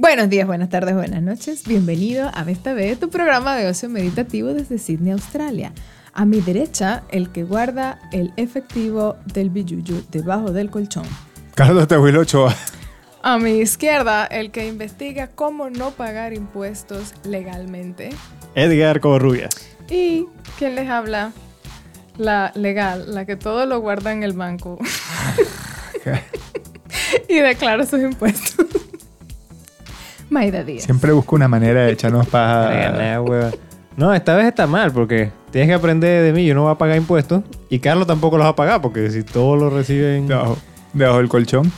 Buenos días, buenas tardes, buenas noches. Bienvenido a Esta vez tu programa de ocio meditativo desde Sydney, Australia. A mi derecha, el que guarda el efectivo del billuyo debajo del colchón. Carlos Tehuilo Ochoa. A mi izquierda, el que investiga cómo no pagar impuestos legalmente. Edgar Covarrubias. Y quien les habla, la legal, la que todo lo guarda en el banco. y declara sus impuestos. Maida Díaz. Siempre busco una manera de echarnos paja. No, esta vez está mal porque tienes que aprender de mí. Yo no voy a pagar impuestos y Carlos tampoco los va a pagar porque si todos lo reciben Debajo, debajo del colchón.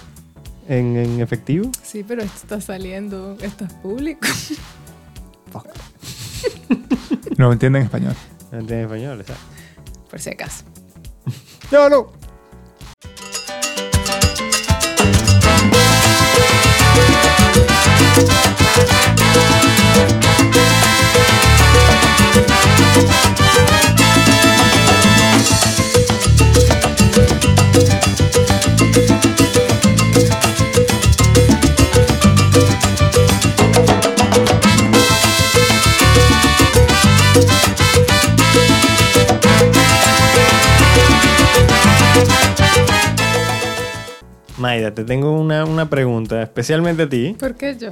en, en efectivo. Sí, pero esto está saliendo, esto es público. No entienden español. No entienden español, exacto. Por si acaso. No, no. Te tengo una, una pregunta, especialmente a ti, ¿Por qué yo?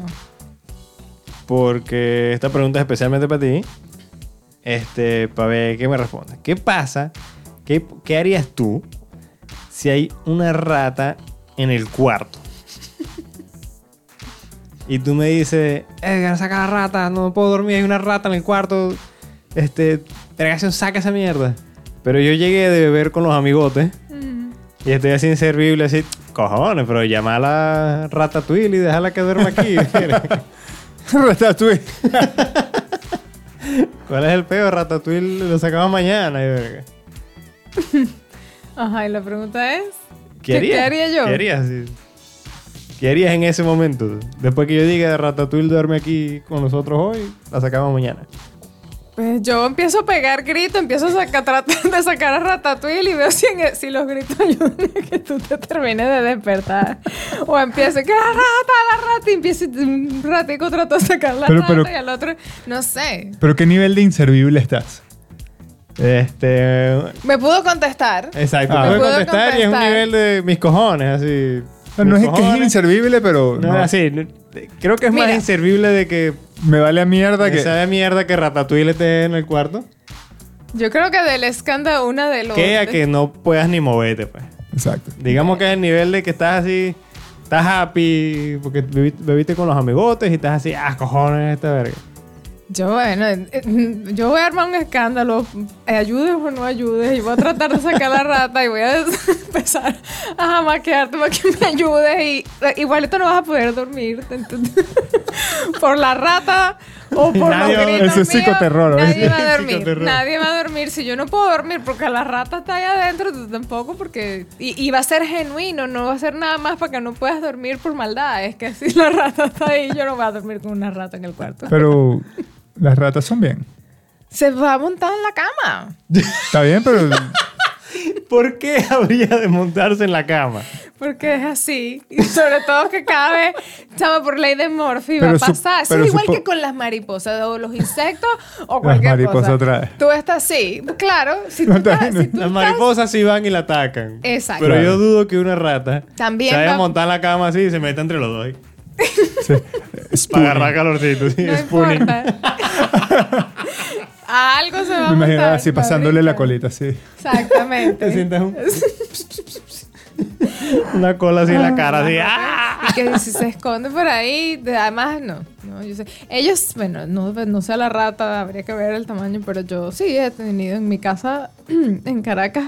porque esta pregunta es especialmente para ti. Este, para ver qué me respondes. ¿Qué pasa? ¿Qué, qué harías tú si hay una rata en el cuarto? Y tú me dices, Edgar, saca la rata, no puedo dormir, hay una rata en el cuarto. Este, Tregación, saca esa mierda. Pero yo llegué de beber con los amigotes y estoy así inservible, así, cojones, pero llama a la ratatouille y déjala que duerma aquí. Ratatouille. ¿Cuál es el peor? Ratatouille lo sacamos mañana. Ajá, y la pregunta es... ¿Qué, haría yo? ¿Qué harías? sí? ¿Qué harías en ese momento? Después que yo diga Ratatouille duerme aquí con nosotros hoy, la sacamos mañana. Pues yo empiezo a pegar gritos, empiezo a sacar, tratar de sacar a Ratatouille y veo si, en- si los gritos ayudan a que tú te termines de despertar. O empiezo, que la rata, la rata, y empiezo un ratico trato de sacar la Pero- rata pero- y al otro, no sé. ¿Pero qué nivel de inservible estás? Este. Me pudo contestar. Exacto. Ah. Me puedo contestar y es un nivel de mis cojones, así. No, es que es inservible, pero No, no, así. Creo que es más inservible de que. me vale a mierda Que que... sabe mierda que Ratatouille esté en el cuarto. Yo creo que del escándalo una de los... Que a que no puedas ni moverte, pues. Exacto. Digamos que es el nivel de que estás así, estás happy porque bebi- bebiste con los amigotes y estás así, ah, cojones, esta verga. Yo, bueno, eh, eh, yo voy a armar un escándalo, eh, ayudes o no ayudes, y voy a tratar de sacar la rata y voy a empezar a jamaquearte para que me ayudes y igualito no vas a poder dormir ¿entendés? por la rata o por Nadie los gritos Eso es míos, psicoterror, Nadie va a dormir, nadie va a dormir. Si yo no puedo dormir porque la rata está ahí adentro, tú tampoco porque... Y, y va a ser genuino, no va a ser nada más para que no puedas dormir por maldad. Es que si la rata está ahí, yo no voy a dormir con una rata en el cuarto. Pero las ratas son bien. Se va a montar en la cama. Está bien, pero... ¿Por qué habría de montarse en la cama? Porque es así. Y sobre todo que cada vez, chama, por ley de Morphy va a pasar. Eso es igual que con las mariposas o los insectos o cualquier mariposas cosa. otra vez. Tú estás así. Claro, si tú, No, estás, también no. si tú Las estás- mariposas sí van y la atacan. Exacto. Pero yo dudo que una rata También se vaya va- a montar en la cama así y se meta entre los dos. Sí. Para agarrar calorcito. sí, No spooning. importa. Algo se va a Me imagino así pasándole la colita, sí. Exactamente. Te sientas un... Una cola así en la cara, así. ¡ah! Y que si se esconde por ahí, de- además no, no, yo sé. Ellos, bueno, no, no sé la rata, habría que ver el tamaño, pero yo sí he tenido en mi casa en Caracas,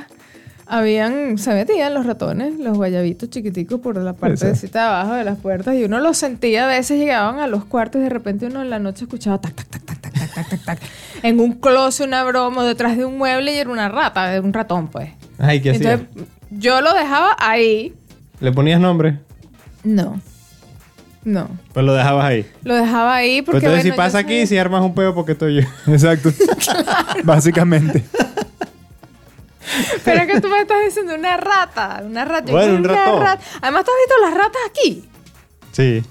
habían, se metían los ratones, los guayabitos chiquiticos por la parte de abajo de las puertas y uno los sentía, a veces llegaban a los cuartos y de repente uno en la noche escuchaba tac, tac, tac, tac, tac, tac, tac, tac, tac, en un closet, una broma, detrás de un mueble y era una rata, un ratón pues. Ay, ¿qué hacía? Entonces, yo lo dejaba ahí, ¿Le ponías nombre? no, no. Pues lo dejabas ahí. Lo dejaba ahí Pues porque. entonces, si bueno, pasa yo aquí, si armas un pedo, porque estoy yo. Exacto. Básicamente. Pero es que tú me estás diciendo una rata. Una rata. Bueno, un una ratón. rata. Además, ¿tú has visto las ratas aquí? Sí.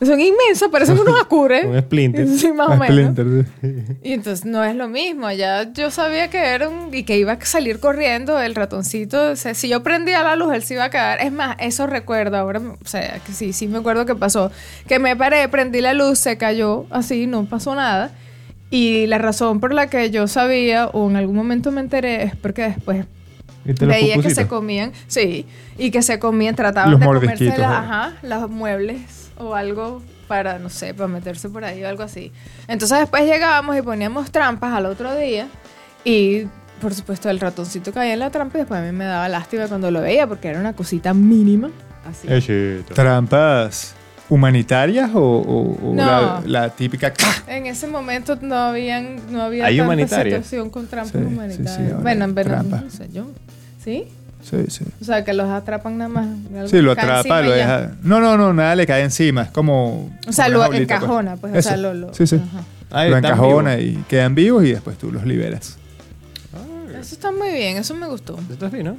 Son inmensas, parecen unos Un acures. splinter. Sí, más o menos. Splinter, sí. Y entonces no es lo mismo. Ya yo sabía que era un. y que iba a salir corriendo el ratoncito. O sea, si yo prendía la luz, él se iba a caer. Es más, eso recuerdo ahora. O sea, que sí, sí me acuerdo que pasó. Que me paré, prendí la luz, se cayó así, no pasó nada. Y la razón por la que yo sabía, o en algún momento me enteré, es porque después ¿Y te los veía que se comían, sí, y que se comían, trataban Los de comerse las, ajá, los muebles o algo para, no sé, para meterse por ahí o algo así. Entonces después llegábamos y poníamos trampas al otro día y por supuesto el ratoncito caía en la trampa y después a mí me daba lástima cuando lo veía porque era una cosita mínima. Así. ¿Trampas humanitarias o, o- o No. la, la típica... En ese momento no habían, no había ¿Hay tanta situación con trampas Sí, sí, humanitarias. sí, ahora bueno, trampas. no sé yo. ¿Sí? Sí, sí. O sea, que los atrapan nada más. Sí, lo atrapa, lo deja... No, no, no, nada le cae encima. Es como... O sea, lo jaulita, encajona, pues. O sea, lo, lo- Sí, sí. ajá. Ay, lo encajona y quedan vivos y después tú los liberas. Eso está muy bien, eso me gustó. Esto es fino.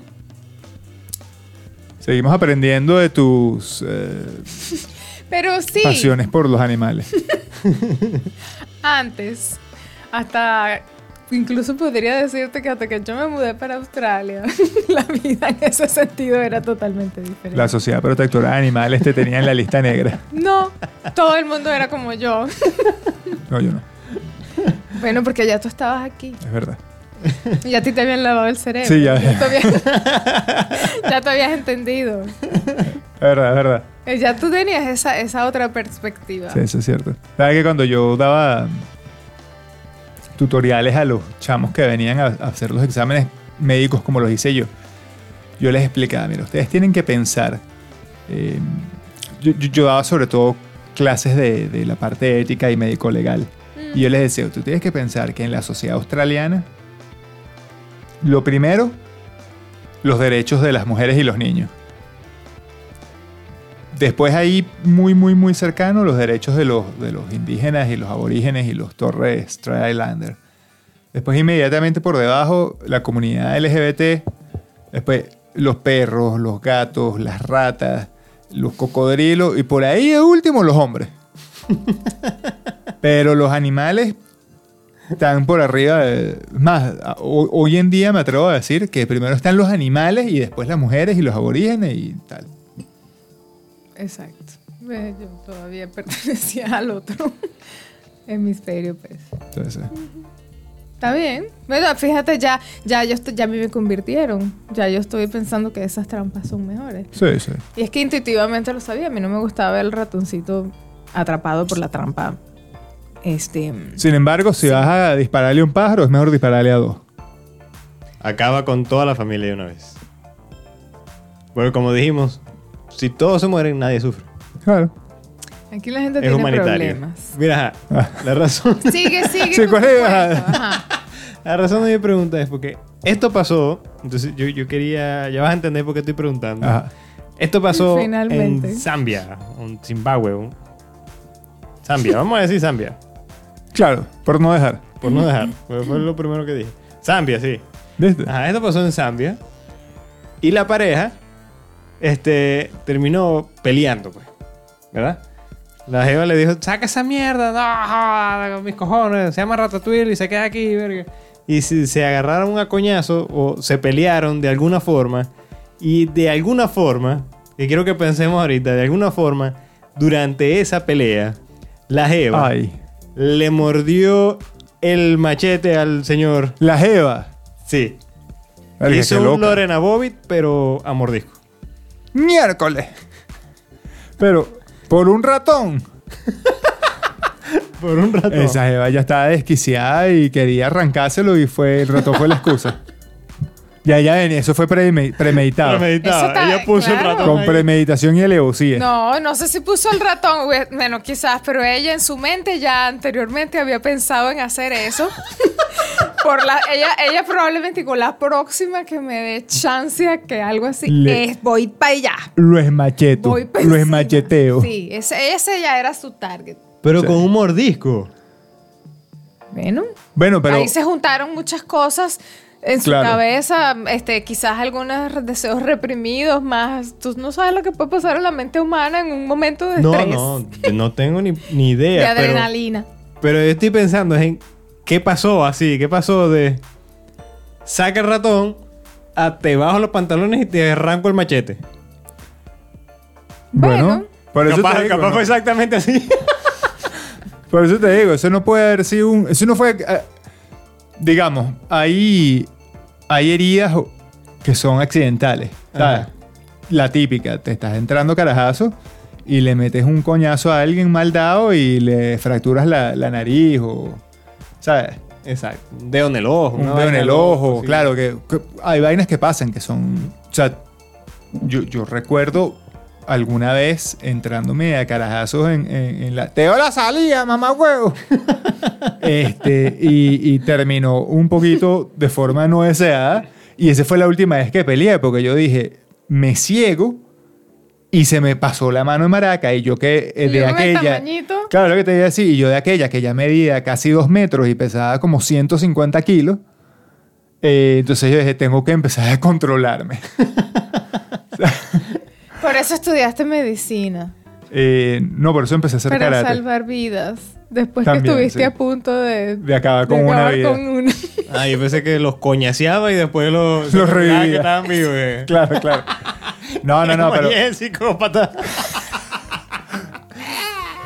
Seguimos aprendiendo de tus eh, Pero sí, pasiones por los animales. antes, hasta incluso podría decirte que hasta que yo me mudé para Australia, la vida en ese sentido era totalmente diferente. La Sociedad Protectora de Animales te tenía en la lista negra. No, todo el mundo era como yo. No, yo no. Bueno, porque ya tú estabas aquí. Es verdad. Y a ti te habían lavado el cerebro. Sí, ya. te habías- ya te habías entendido. Es verdad, es verdad. Eh, Ya tú tenías esa, esa otra perspectiva. Sí, eso es cierto. ¿Sabes que cuando yo daba tutoriales a los chamos que venían a, a hacer los exámenes médicos como los hice yo, yo les explicaba, mira, ustedes tienen que pensar. eh, yo, yo- daba sobre todo clases de, de la parte ética y médico-legal. Mm. Y yo les decía, tú tienes que pensar que en la sociedad australiana, lo primero, los derechos de las mujeres y los niños. Después ahí, muy, muy, muy cercano, los derechos de los, de los indígenas y los aborígenes y los Torres Strait Islander. Después inmediatamente por debajo, la comunidad LGBT. Después los perros, los gatos, las ratas, los cocodrilos y por ahí de último los hombres. Pero los animales están por arriba. de- más, hoy en día me atrevo a decir que primero están los animales y después las mujeres y los aborígenes y tal. Exacto. Ve, Yo todavía pertenecía al otro hemisferio, pues. Entonces, eh, Está bien. Bueno, fíjate, ya, ya, yo estoy- ya a mí me convirtieron. Ya yo estoy pensando que esas trampas son mejores. sí, sí. Y es que intuitivamente lo sabía. A mí no me gustaba el ratoncito atrapado por la trampa. Este. Sin embargo, si vas a dispararle a un pájaro, es mejor dispararle a dos. Acaba con toda la familia de una vez. Porque como dijimos, si todos se mueren, nadie sufre. Claro. Aquí la gente Es tiene humanitario. problemas. Mira, Ah. la razón, Sigue, sigue. Ajá. la razón de mi pregunta es porque esto pasó. Entonces yo, yo quería, ya vas a entender por qué estoy preguntando. Ajá. Esto pasó Finalmente. en Zambia, en Zimbabue. un- Zambia, vamos a decir Zambia, Claro, por no dejar. por no dejar. porque fue lo primero que dije. Zambia, sí. ¿Viste? Ajá, esto pasó en Zambia. Y la pareja este, terminó peleando, pues. ¿Verdad? La jeva le dijo, saca esa mierda, no, mis cojones, se llama Ratatouille y se queda aquí, verga. Y se, se agarraron a coñazo o se pelearon de alguna forma. Y de alguna forma, que quiero que pensemos ahorita, de alguna forma, durante esa pelea, la jeva Ay. le mordió el machete al señor. La Jeva. Sí. Verga, Hizo un loca. Lorena Bobbitt, pero a mordisco. Miércoles. Pero, por un ratón. Por un rato. Esa Jeva ya estaba desquiciada y quería arrancárselo y fue, el ratón fue la excusa. Ya, ya ven, eso fue preme- premeditado. Premeditado. Eso está- Ella puso el claro. ratón Con ahí. premeditación y alevosía. No, no sé si puso el ratón, bueno, quizás, pero ella en su mente ya anteriormente había pensado en hacer eso. Por la, ella, ella probablemente con la próxima que me dé chance a que algo así Le- es voy para allá. Lo esmacheto. Voy pa' Lo encima. esmacheteo. Sí, ese, ese ya era su target. Pero Sí. con un mordisco. Bueno, Bueno, pero. ahí se juntaron muchas cosas en su Claro. cabeza, este, quizás algunos deseos reprimidos más. Tú no sabes lo que puede pasar en la mente humana en un momento de No, estrés. no, no tengo ni, ni de idea. pero, adrenalina. pero yo estoy pensando en qué pasó así, qué pasó de saca el ratón a te bajo los pantalones y te arranco el machete. Bueno. por eso, capaz te digo, capaz ¿no? fue exactamente así. Por eso te digo, eso no puede haber sido un. Eso no fue. eh, digamos, hay, hay heridas que son accidentales. ¿sabes? Ajá. La típica, te estás entrando carajazo y le metes un coñazo a alguien mal dado y le fracturas la, la nariz o. ¿Sabes? Exacto. Un dedo en el ojo. Un dedo en el ojo. sí. Claro, que, que hay vainas que pasan que son. O sea, yo, yo recuerdo alguna vez entrándome a carajazos en, en- en la. ¡Te doy la salida, mamá huevo! este, y, y terminó un poquito de forma no deseada. Y esa fue la última vez que peleé, porque yo dije, me ciego y se me pasó la mano en maraca. Y yo que eh, de aquella. Claro, lo que te iba a decir. Y yo de aquella que ya medía casi dos metros y pesaba como 150 kilos. eh, entonces yo dije, tengo que empezar a controlarme. Por eso estudiaste medicina. Eh, no, por eso empecé a hacer Para karate. salvar vidas. Después También, que estuviste sí. a punto de, De acabar de con una vida. con una. Ah, yo pensé que los coñaseaba y después los, Los revivía. que estaban vivos. eh. Claro, claro. No, no, no, Como pero... el psicópata.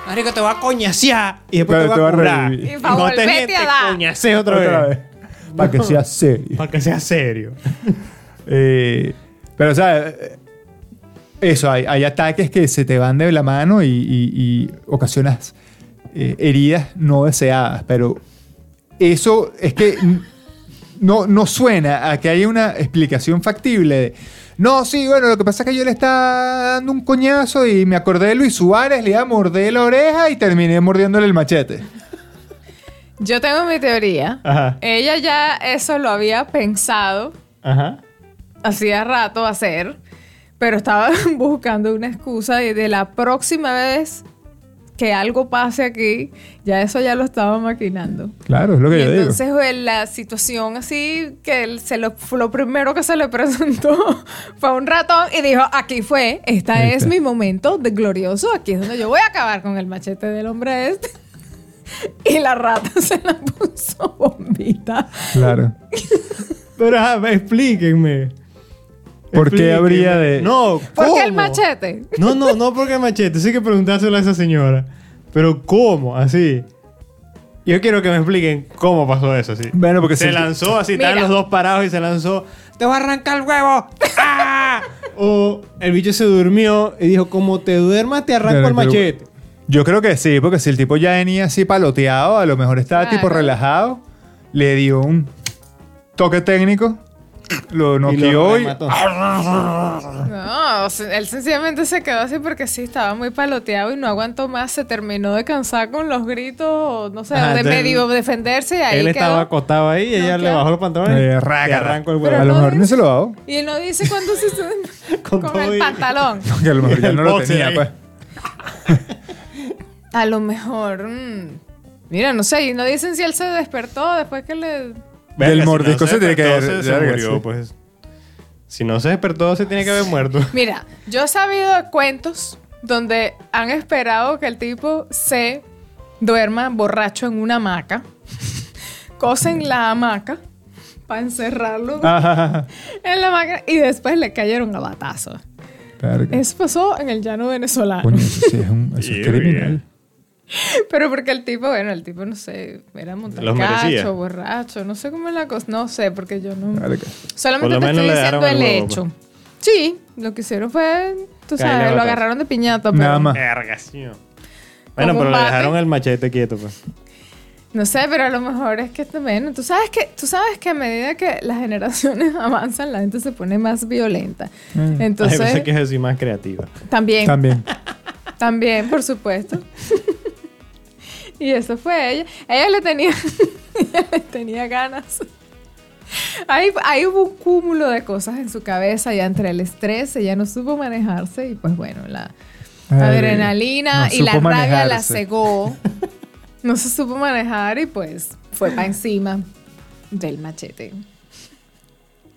Marico, te va a coñasear y después Claro, te va a curar. revivir. Y pa' cuando te volverte a dar. otra, Otra vez. vez. Para que sea serio. Para que sea serio. Eh, pero, o sea, eh, eso, hay, hay ataques que se te van de la mano y, y- y ocasionas eh, heridas no deseadas, pero eso es que n- no, no suena a que haya una explicación factible de, no, sí, bueno, lo que pasa es que yo le estaba dando un coñazo y me acordé de Luis Suárez, le iba a morder la oreja y terminé mordiéndole el machete. Yo tengo mi teoría. Ajá. Ella ya eso lo había pensado Ajá. hacía rato hacer, pero estaba buscando una excusa de, de la próxima vez que algo pase aquí, ya eso ya lo estaba maquinando. Claro, es lo que Y yo digo. entonces pues, la situación así, que él se lo, fue lo primero que se le presentó fue un ratón y dijo, aquí fue, esta es mi momento de glorioso, aquí es donde yo voy a acabar con el machete del hombre este. Y la rata se la puso bombita. Claro. Pero ajá, explíquenme. ¿Por qué habría de- No, ¿Por qué el ¿cómo? machete? No, no, no porque el machete. Sí que preguntárselo a esa señora. Pero ¿cómo? Así. Yo quiero que me expliquen cómo pasó eso, así. Bueno, porque se lanzó así, estaban Mira. los dos parados y se lanzó. ¡Te voy a arrancar el huevo! ¡Ah! O el bicho se durmió y dijo, como te duermas, te arranco Pero- el pero- machete. Yo creo que sí, porque si el tipo ya venía así paloteado, a lo mejor estaba Claro. tipo relajado, le dio un toque técnico, lo noqueó y... remató. No, él sencillamente se quedó así porque sí, estaba muy paloteado y no aguantó más. Se terminó de cansar con los gritos, no sé, Ajá, de medio defenderse y ahí Él quedó. estaba acostado ahí y ella No, le bajó los pantalones Eh, y arrancó el Pero a huevo. lo no mejor ni dice- se lo hago, Y él no dice cuándo se Con con, el y- pantalón. que a lo mejor ya no lo tenía, ahí. pues. A lo mejor. mm, mira, no sé, y no dicen si él se despertó después que le. Verga, Del si mordisco se tiene que Se, se murió, sí. pues. Si no se despertó, se tiene que haber muerto. Mira, yo he sabido de cuentos donde han esperado que el tipo se duerma borracho en una hamaca, cosen la hamaca para encerrarlo en la hamaca y después le cayeron a batazos. Eso pasó en el llano venezolano. Coño, eso sí es, un, eso es Yeah, criminal. Pero porque el tipo, bueno, el tipo no sé, era montacacho, borracho, no sé cómo es la cosa, no sé, porque yo no. Solamente te estoy diciendo el hecho. Sí, lo que hicieron fue, tú sabes, lo agarraron de piñata, pero Nada más. Bueno, pero le dejaron el machete quieto, pues. no sé, pero a lo mejor es que también, tú sabes que, tú sabes que a medida que las generaciones avanzan, la gente se pone más violenta. Mm. Entonces, Hay veces que es así más creativa. también, También. también, por supuesto. y eso fue ella. Ella le tenía, ella le tenía ganas. Ahí, ahí hubo un cúmulo de cosas en su cabeza y entre el estrés ella no supo manejarse y pues bueno, la Ay, adrenalina no y la rabia la cegó. No se supo manejar y pues fue para encima del machete.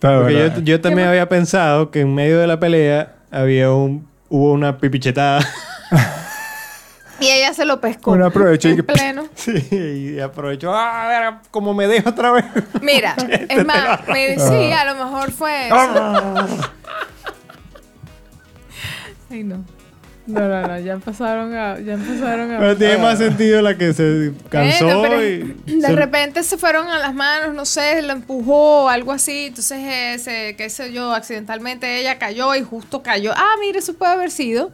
Yo, yo también había pensado que en medio de la pelea había un, hubo una pipichetada. Y ella se lo pescó. Uno aprovechó y que- pleno. sí, y aprovechó. Ah, a ver, como me dejo otra vez. Mira, es más, me- sí, a lo mejor fue eso. Ay, no. No, no, no, ya empezaron a... Ya empezaron a... Pero tiene más sentido la que se cansó Bueno, y... de se- repente se fueron a las manos, no sé, lo empujó o algo así. Entonces, ese, qué sé yo, accidentalmente ella cayó y justo cayó. Ah, mire, eso puede haber sido.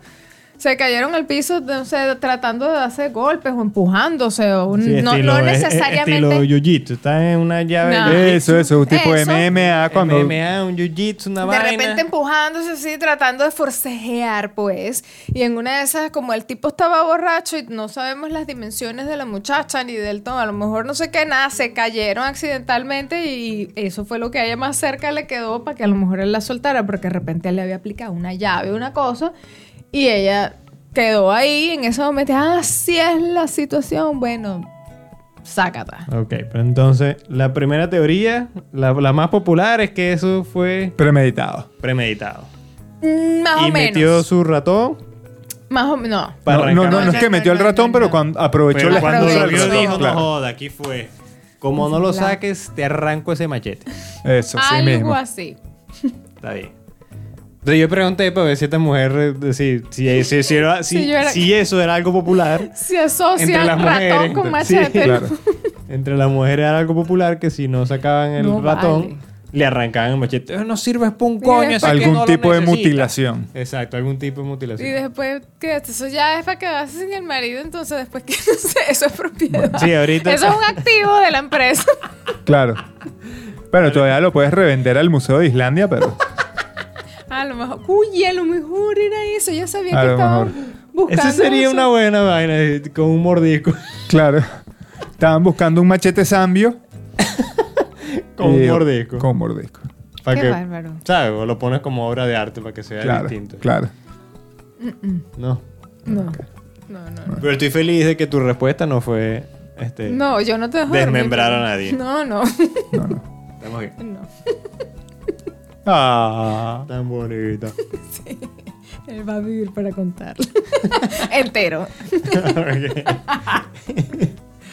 Se cayeron al piso, no sé, tratando de hacer golpes o empujándose. O un- Sí, no, estilo- no es- es necesariamente. Estilo jiu-jitsu. Está en una llave No. de Eso, eso, un tipo de Eso. MMA cuando... MMA, un jiu-jitsu, una de vaina. repente empujándose así, tratando de forcejear, pues. Y en una de esas, como el tipo estaba borracho y no sabemos las dimensiones de la muchacha ni del tono, a lo mejor no sé qué, nada, se cayeron accidentalmente y eso fue lo que a ella más cerca le quedó para que a lo mejor él la soltara, porque de repente él le había aplicado una llave, una cosa, y ella quedó ahí en ese momento, ah, así es la situación, bueno, sácata. Ok, pero entonces la primera teoría, la, la más popular es que eso fue Premeditado. premeditado. Mm, Más y o metió menos. su ratón Más o menos. no. No, no, no, no es que metió el ratón, pero cuando aprovechó Pero la cuando lo vio dijo, no joda, aquí fue. Como no lo saques, te arranco ese machete. Eso, sí Algo mismo. así. Está bien. Entonces yo pregunté para ver si esta mujer, eh, si, si, si, si era- si- Si yo era- si eso era algo popular. Se asocia Entre las ratón mujeres. con Sí, machete. Claro. Entre las mujeres era algo popular que si no sacaban el No ratón, vale. le arrancaban el machete. "Eh, No sirves para un coño. que Algún no lo tipo de necesita". mutilación. Exacto, algún tipo de Y mutilación. después, ¿qué? Eso ya es para quedarse sin el marido, entonces después, ¿qué? Eso es propiedad. Sí, ahorita. Eso es un activo de la empresa. Claro. Bueno, todavía lo puedes revender al Museo de Islandia, pero A lo mejor, uy, a lo mejor era eso. Ya sabía A que lo estaban mejor. buscando. Esa sería eso. una buena vaina eh, con un mordisco. claro. Estaban buscando un machete zambio. con un y- mordisco. Con mordisco. Para Qué que, bárbaro. ¿sabes? O lo pones como obra de arte para que sea Claro, distinto. claro. No. No. No, no, no. Pero estoy feliz de que tu respuesta no fue. Este, No, yo no te dejo Desmembrar a nadie. No, no. No, no. Estamos bien. no. Ah, tan bonita. Él va a vivir para contarlo. Entero.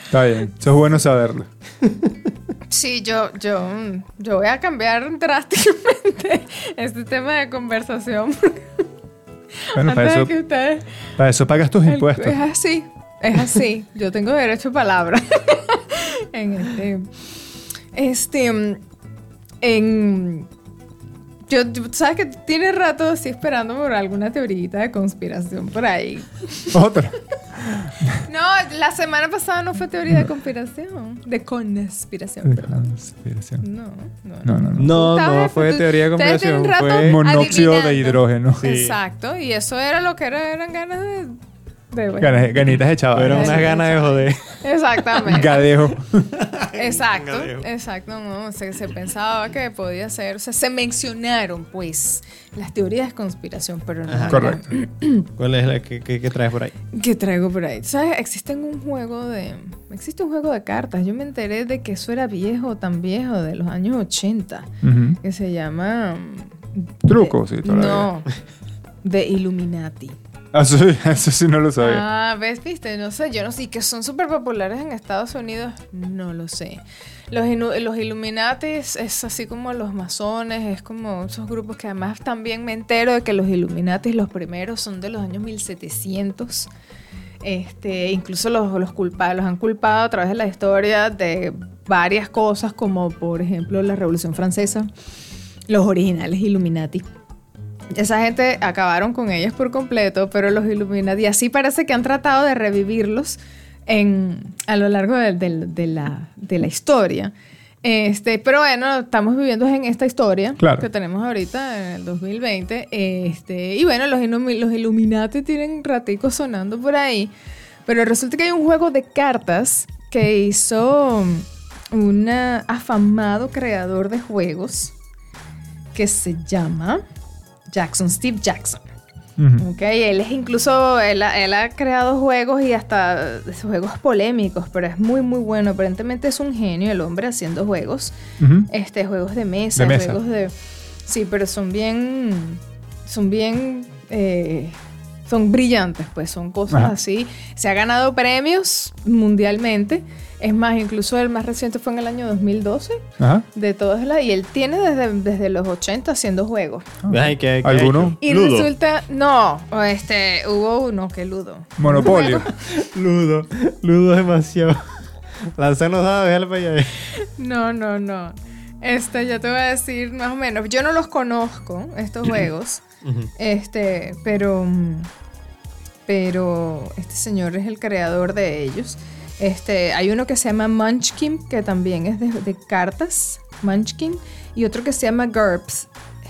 Está bien. Eso es bueno saberlo. Sí, yo, yo, yo voy a cambiar drásticamente este tema de conversación. Bueno, para Antes eso, ustedes para eso pagas tus El- impuestos. Es así, es así. Yo tengo derecho a palabra. en este. Este. En. Yo, tú sabes que tienes rato así esperando por alguna teorita de conspiración por ahí. Otra. No, la semana pasada no fue teoría de conspiración. De conspiración, perdón. Conspiración. No, no. No, no, no. No, no fue teoría de conspiración. Fue Monóxido de hidrógeno. Sí. Exacto, y eso era lo que era- eran ganas de. De bueno. Ganas- Ganitas de chaval. Bueno. unas ganas de joder. Exactamente. Gadejo. Exacto, exacto, no, se, se pensaba que podía ser, o sea, se mencionaron pues las teorías de conspiración, pero no. Ajá. Correcto. ¿Cuál es la que, que- que traes por ahí? ¿Qué traigo por ahí? ¿Sabes? Existe un juego de, existe un juego de cartas. Yo me enteré de que eso era viejo, tan viejo, de los años 80, Ujú. que se llama mm, Truco, de- sí, todavía. No, de Illuminati. Ah, Eso, eso sí no lo sabía. Ah, ves, viste, no sé, yo no sé, y que son súper populares en Estados Unidos, no lo sé. Los, los Illuminatis es así como los masones, es como esos grupos que además también me entero de que los Illuminatis, los primeros, son de los años 1700. Este, incluso los, los, los han culpado a través de la historia de varias cosas, como por ejemplo la Revolución Francesa, los originales Illuminati. Esa gente acabaron con ellos por completo, pero los Illuminati así parece que han tratado de revivirlos en, a lo largo de, de- de la, de la historia. Este, pero bueno, estamos viviendo en esta historia Claro. que tenemos ahorita en el 2020. Este, y bueno, los, los Illuminati tienen raticos sonando por ahí. Pero resulta que hay un juego de cartas que hizo un afamado creador de juegos que se llama Jackson, Steve Jackson. Ujú. Ok, él es incluso, él, ha- él ha creado juegos y hasta juegos polémicos, pero es muy, muy bueno. Aparentemente es un genio el hombre haciendo juegos. Este, juegos de mesa, De mesa. juegos de... Sí, pero son bien... Son bien... eh, son brillantes, pues, son cosas Ajá. así. Se ha ganado premios mundialmente. Es más, incluso el más reciente fue en el año 2012, Ajá. de todas las... Y él tiene desde, desde los 80 haciendo juegos. Ay, ¿qué-. Y Ludo. resulta... No, este, hubo uno que ludo. Monopolio. Ludo. Ludo demasiado. Lanzarnos dados, déjale para allá. No, no, no. Este, ya te voy a decir más o menos. Yo no los conozco, estos juegos. Este, pero. mm, Pero este señor es el creador de ellos. Este, hay uno que se llama Munchkin, que también es de, de cartas. Munchkin. Y otro que se llama GURPS.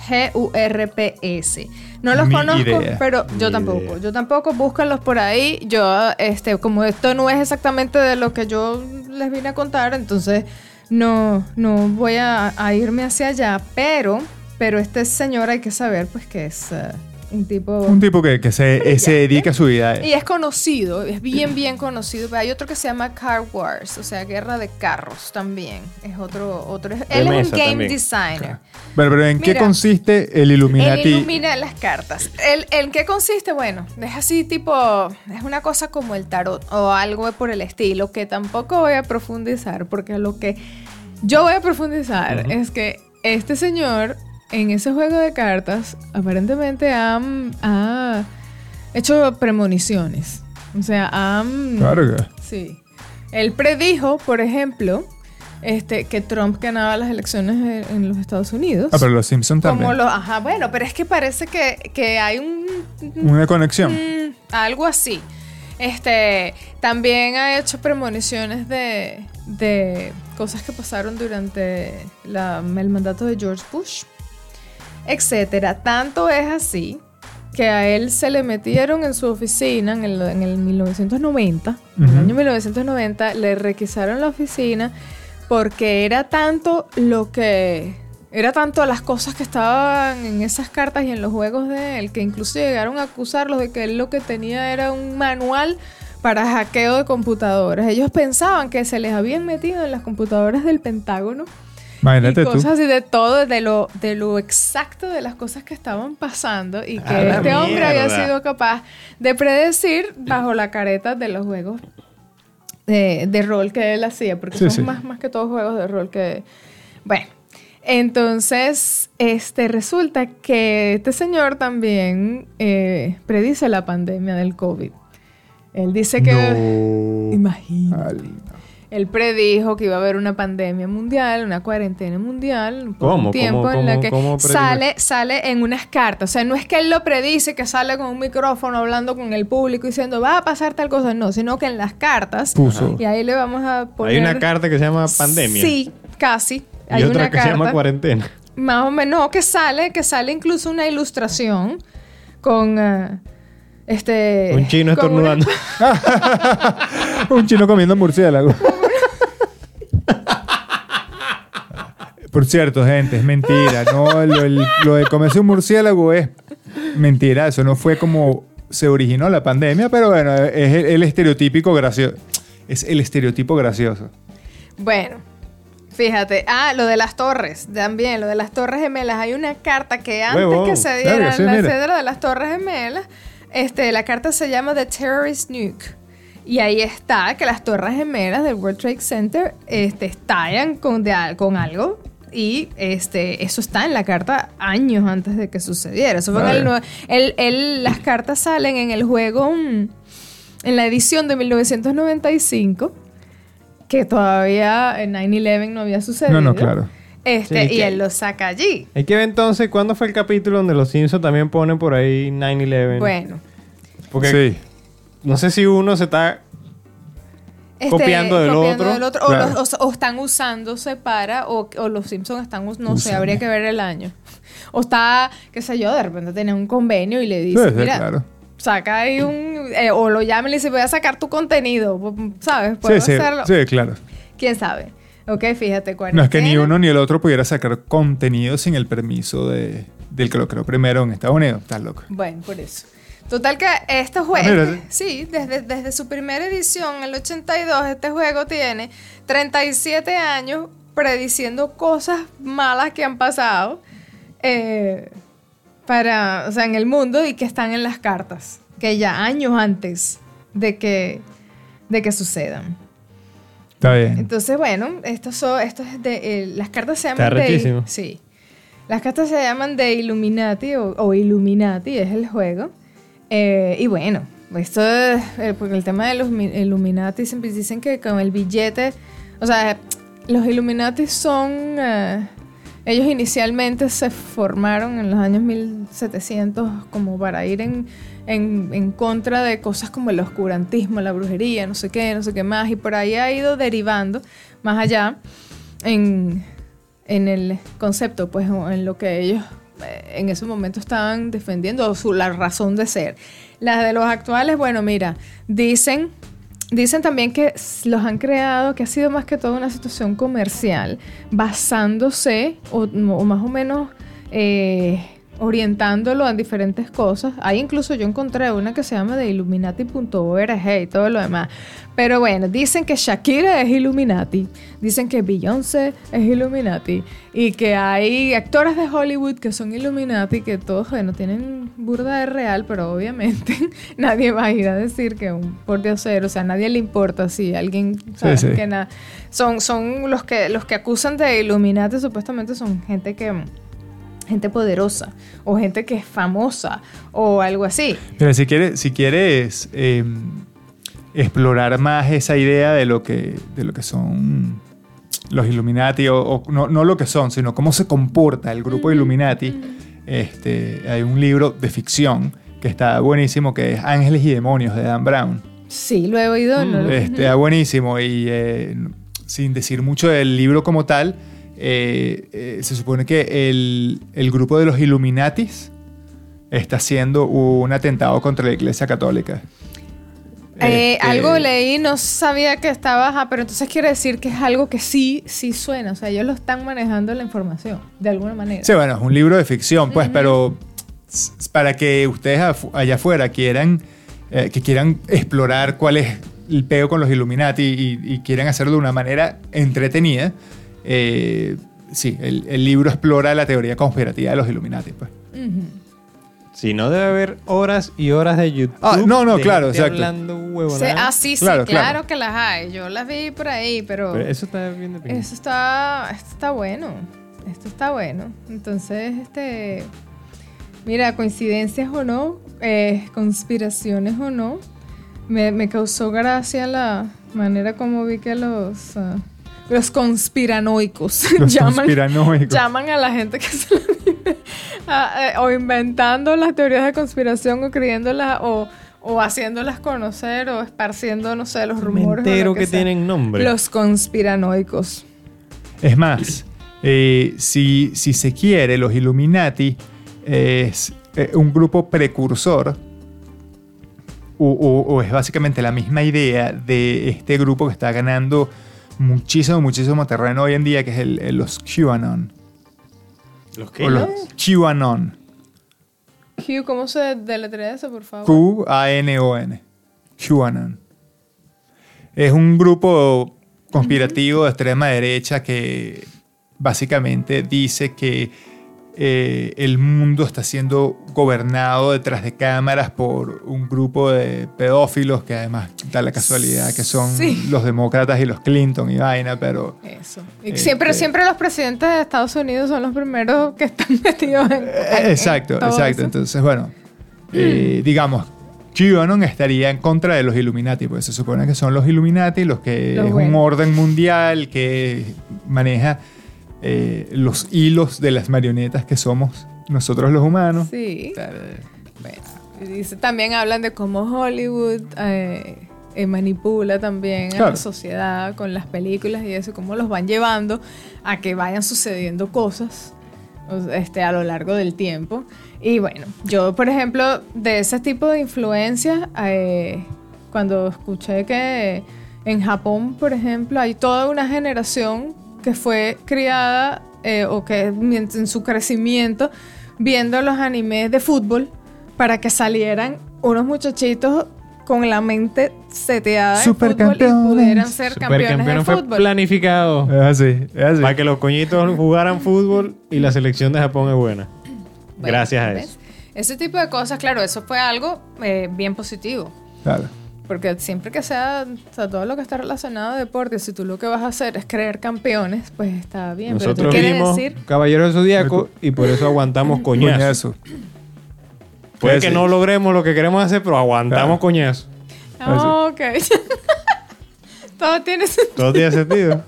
G-U-R-P-S. No los conozco, idea. pero yo tampoco. idea. Yo tampoco. Búscanlos por ahí. Yo, este, como esto no es exactamente de lo que yo les vine a contar, entonces no, no voy a, a irme hacia allá. Pero, pero este señor hay que saber, pues, que es eh, un tipo. Un tipo que, que se, se dedica a su vida. Y es conocido, es bien, bien conocido. Pero hay otro que se llama Car Wars, o sea, guerra de carros también. Es otro, otro. él es un game también. designer. Bueno, pero ¿en qué consiste el Él Illuminati? ilumina las cartas. ¿El, ¿En qué consiste? Bueno, es así tipo, es una cosa como el tarot o algo por el estilo que tampoco voy a profundizar porque lo que yo voy a profundizar es que este señor en ese juego de cartas aparentemente ha, ha hecho premoniciones. O sea, ha... Claro que. Sí. Él predijo, por ejemplo, este, que Trump ganaba las elecciones en, en los Estados Unidos. Ah, pero los Simpsons Como también. lo, ajá, bueno, pero es que parece que, que hay un, Una conexión. mm, algo así. Este, también ha hecho premoniciones de, de cosas que pasaron durante la- el mandato de George Bush, etcétera. Tanto es así que a él se le metieron en su oficina en el, en el 1990, en el año 1990, le requisaron la oficina porque era tanto lo que era tanto las cosas que estaban en esas cartas y en los juegos de él que incluso llegaron a acusarlos de que él lo que tenía era un manual para hackeo de computadoras. Ellos pensaban que se les habían metido en las computadoras del Pentágono Imagínate y tú. cosas así de todo, de lo, de lo exacto de las cosas que estaban pasando y que este hombre había mierda. sido capaz de predecir bajo la careta de los juegos de, de rol que él hacía, porque Sí, son sí. Más, más que todos juegos de rol que... Bueno, entonces, este, resulta que este señor también eh, predice la pandemia del COVID. Él dice que... No. Imagina. Al- Él predijo que iba a haber una pandemia mundial, una cuarentena mundial, por ¿Cómo? un tiempo ¿Cómo- en la que sale, sale en unas cartas. O sea, no es que él lo predice, que sale con un micrófono hablando con el público diciendo va a pasar tal cosa, no, sino que en las cartas, Puso. y ahí le vamos a poner... Hay una carta que se llama pandemia. Sí, casi. Y Hay otra una que carta. se llama cuarentena. Más o menos, no, que sale, que sale incluso una ilustración con... ah, este... Un chino una- estornudando. Un chino comiendo murciélago. Por cierto, gente, es mentira. No, lo, el- lo de comerse un murciélago es mentira. Eso no fue como se originó la pandemia, pero bueno, es el, el estereotípico gracioso. Es el estereotipo gracioso. Bueno, fíjate. Ah, lo de las torres. También, lo de las torres gemelas. Hay una carta que antes que se Claro, diera sí, la mira. cedra de las torres gemelas, este, la carta se llama The Terrorist Nuke. Y ahí está que las torres gemelas del World Trade Center este, estallan con, de con algo. Y este, eso está en la carta años antes de que sucediera. Eso fue en el, el- el- las cartas salen en el juego, mm, en la edición de 1995 que todavía en 9-11 no había sucedido. No, no, claro. Este, Sí, y que- él lo saca allí. Hay que ver entonces cuándo fue el capítulo donde los Simpsons también ponen por ahí 9-11. Bueno. Porque Sí. no sé si uno se está. Este, Copiando del otro. o, Claro. los- o- o están usándose para, o, o los Simpsons están, no sé, habría que ver el año. O está, qué sé yo, de repente tiene un convenio y le dice, Sí, sí, mira, claro. saca ahí un, eh, o lo llama y le dice, voy a sacar tu contenido, ¿sabes? Puedo Sí, sí, hacerlo. sí, claro. ¿Quién sabe? Ok, fíjate, No es que ni uno ni el otro pudiera sacar contenido sin el permiso de, del que lo creó primero en Estados Unidos. Estás loco. Bueno, por eso. Total que este Ah, juego, mira. sí, desde, desde su primera edición, el 82, este juego tiene 37 años prediciendo cosas malas que han pasado eh, para, o sea, en el mundo y que están en las cartas, que ya años antes de que, de que sucedan. Está bien. Entonces, bueno, esto, son, esto es de. eh, las cartas se Está llaman de. rechísimo. Sí. Las cartas se llaman de Illuminati o, o Illuminati, es el juego. Eh, y bueno, esto es. eh, porque el tema de los mi- Illuminati siempre dicen que con el billete. O sea, los Illuminati son. eh, ellos inicialmente se formaron en los años 1700 como para ir en, en, en contra de cosas como el oscurantismo, la brujería, no sé qué, no sé qué más. Y por ahí ha ido derivando más allá en, en el concepto, pues en lo que ellos en ese momento estaban defendiendo, su, la razón de ser. Las de los actuales, bueno, mira, dicen Dicen también que los han creado, que ha sido más que todo una situación comercial, basándose o, o más o menos eh, orientándolo a diferentes cosas. Ahí incluso yo encontré una que se llama de illuminati.org y todo lo demás. Pero bueno, dicen que Shakira es Illuminati, dicen que Beyoncé es Illuminati y que hay actores de Hollywood que son Illuminati, que todos, bueno, tienen burda de real, pero obviamente nadie va a ir a decir que un por diosero, o sea, a nadie le importa si alguien sabe sí. que nada. Son, son los que los que acusan de Illuminati supuestamente son gente que gente poderosa o gente que es famosa o algo así. Pero si quieres, si quieres eh, explorar más esa idea de lo que, de lo que son los Illuminati, o, o no, no lo que son, sino cómo se comporta el grupo Illuminati, este, hay un libro de ficción que está buenísimo, que es Ángeles y Demonios de Dan Brown. Sí, lo he oído. lo- Este, está buenísimo y eh, sin decir mucho del libro como tal, eh, eh, se supone que el, el grupo de los Illuminatis está haciendo un atentado contra la Iglesia Católica. Eh, Este, algo leí, no sabía que estaba, ajá, pero entonces quiere decir que es algo que sí, sí suena. O sea, ellos lo están manejando la información, de alguna manera. Sí, bueno, es un libro de ficción, pues, pero para que ustedes afu- allá afuera quieran, que quieran explorar cuál es el peo con los Illuminati y, y quieran hacerlo de una manera entretenida, eh, sí, el, el libro explora la teoría conspirativa de los Illuminati, pues. Ujú. Si no debe haber horas y horas de YouTube. Ah, no, no, claro, exacto. hablando Sí, huevonadas. ah, sí, sí, Claro, claro, claro. que las hay. Yo las vi por ahí, pero, Pero eso está bien de eso está, esto está bueno. Esto está bueno. Entonces, este, mira, coincidencias o no, eh, conspiraciones o no, me, me causó gracia la manera como vi que los, ah, los conspiranoicos Los llaman, conspiranoicos. llaman a la gente que se la vive eh, o inventando las teorías de conspiración o creyéndolas o, o haciéndolas conocer o esparciendo, no sé, los rumores. o lo Mentero que, tienen nombre. Los conspiranoicos. Es más, eh, si, si se quiere, los Illuminati es eh, un grupo precursor o, o- o es básicamente la misma idea de este grupo que está ganando muchísimo, muchísimo terreno hoy en día, que es el, el- los QAnon. ¿Los O los QAnon. Q, ¿cómo se deletrea eso, por favor? Q-A-N-O-N. QAnon. Es un grupo conspirativo de extrema derecha que básicamente dice que eh, el mundo está siendo gobernado detrás de cámaras por un grupo de pedófilos que además da la casualidad que son Sí. los demócratas y los Clinton y vaina, pero Eso. Y Este- siempre, siempre los presidentes de Estados Unidos son los primeros que están metidos en. Eh, en Exacto, todo exacto. eso. Entonces, bueno, eh, digamos, QAnon estaría en contra de los Illuminati, porque se supone que son los Illuminati los que Los es un orden mundial que maneja eh, los hilos de las marionetas que somos nosotros los humanos. Sí. Bueno, y también hablan de cómo Hollywood eh, eh, manipula también a la sociedad con las películas y eso, cómo los van llevando a que vayan sucediendo cosas este, a lo largo del tiempo. Y bueno, yo, por ejemplo, de ese tipo de influencias, eh, cuando escuché que en Japón, por ejemplo, hay toda una generación que fue criada eh, o que en su crecimiento viendo los animes de fútbol para que salieran unos muchachitos con la mente seteada en fútbol y pudieran ser campeones de Supercampeón fue fútbol. planificado. Es así, es así. Para que los coñitos jugaran fútbol y la selección de Japón es buena. Bueno, Gracias a ¿ves? eso. Ese tipo de cosas, claro, eso fue algo eh, bien positivo. Claro. Porque siempre que sea, o sea, todo lo que está relacionado a deporte, si tú lo que vas a hacer es creer campeones, pues está bien. pero tú decir, Caballero del Zodíaco y por eso aguantamos coñazo. Coñazo. Puede Sí, que no logremos lo que queremos hacer, pero aguantamos Claro. coñazo. "Ah, ok. todo tiene sentido. Todo tiene sentido.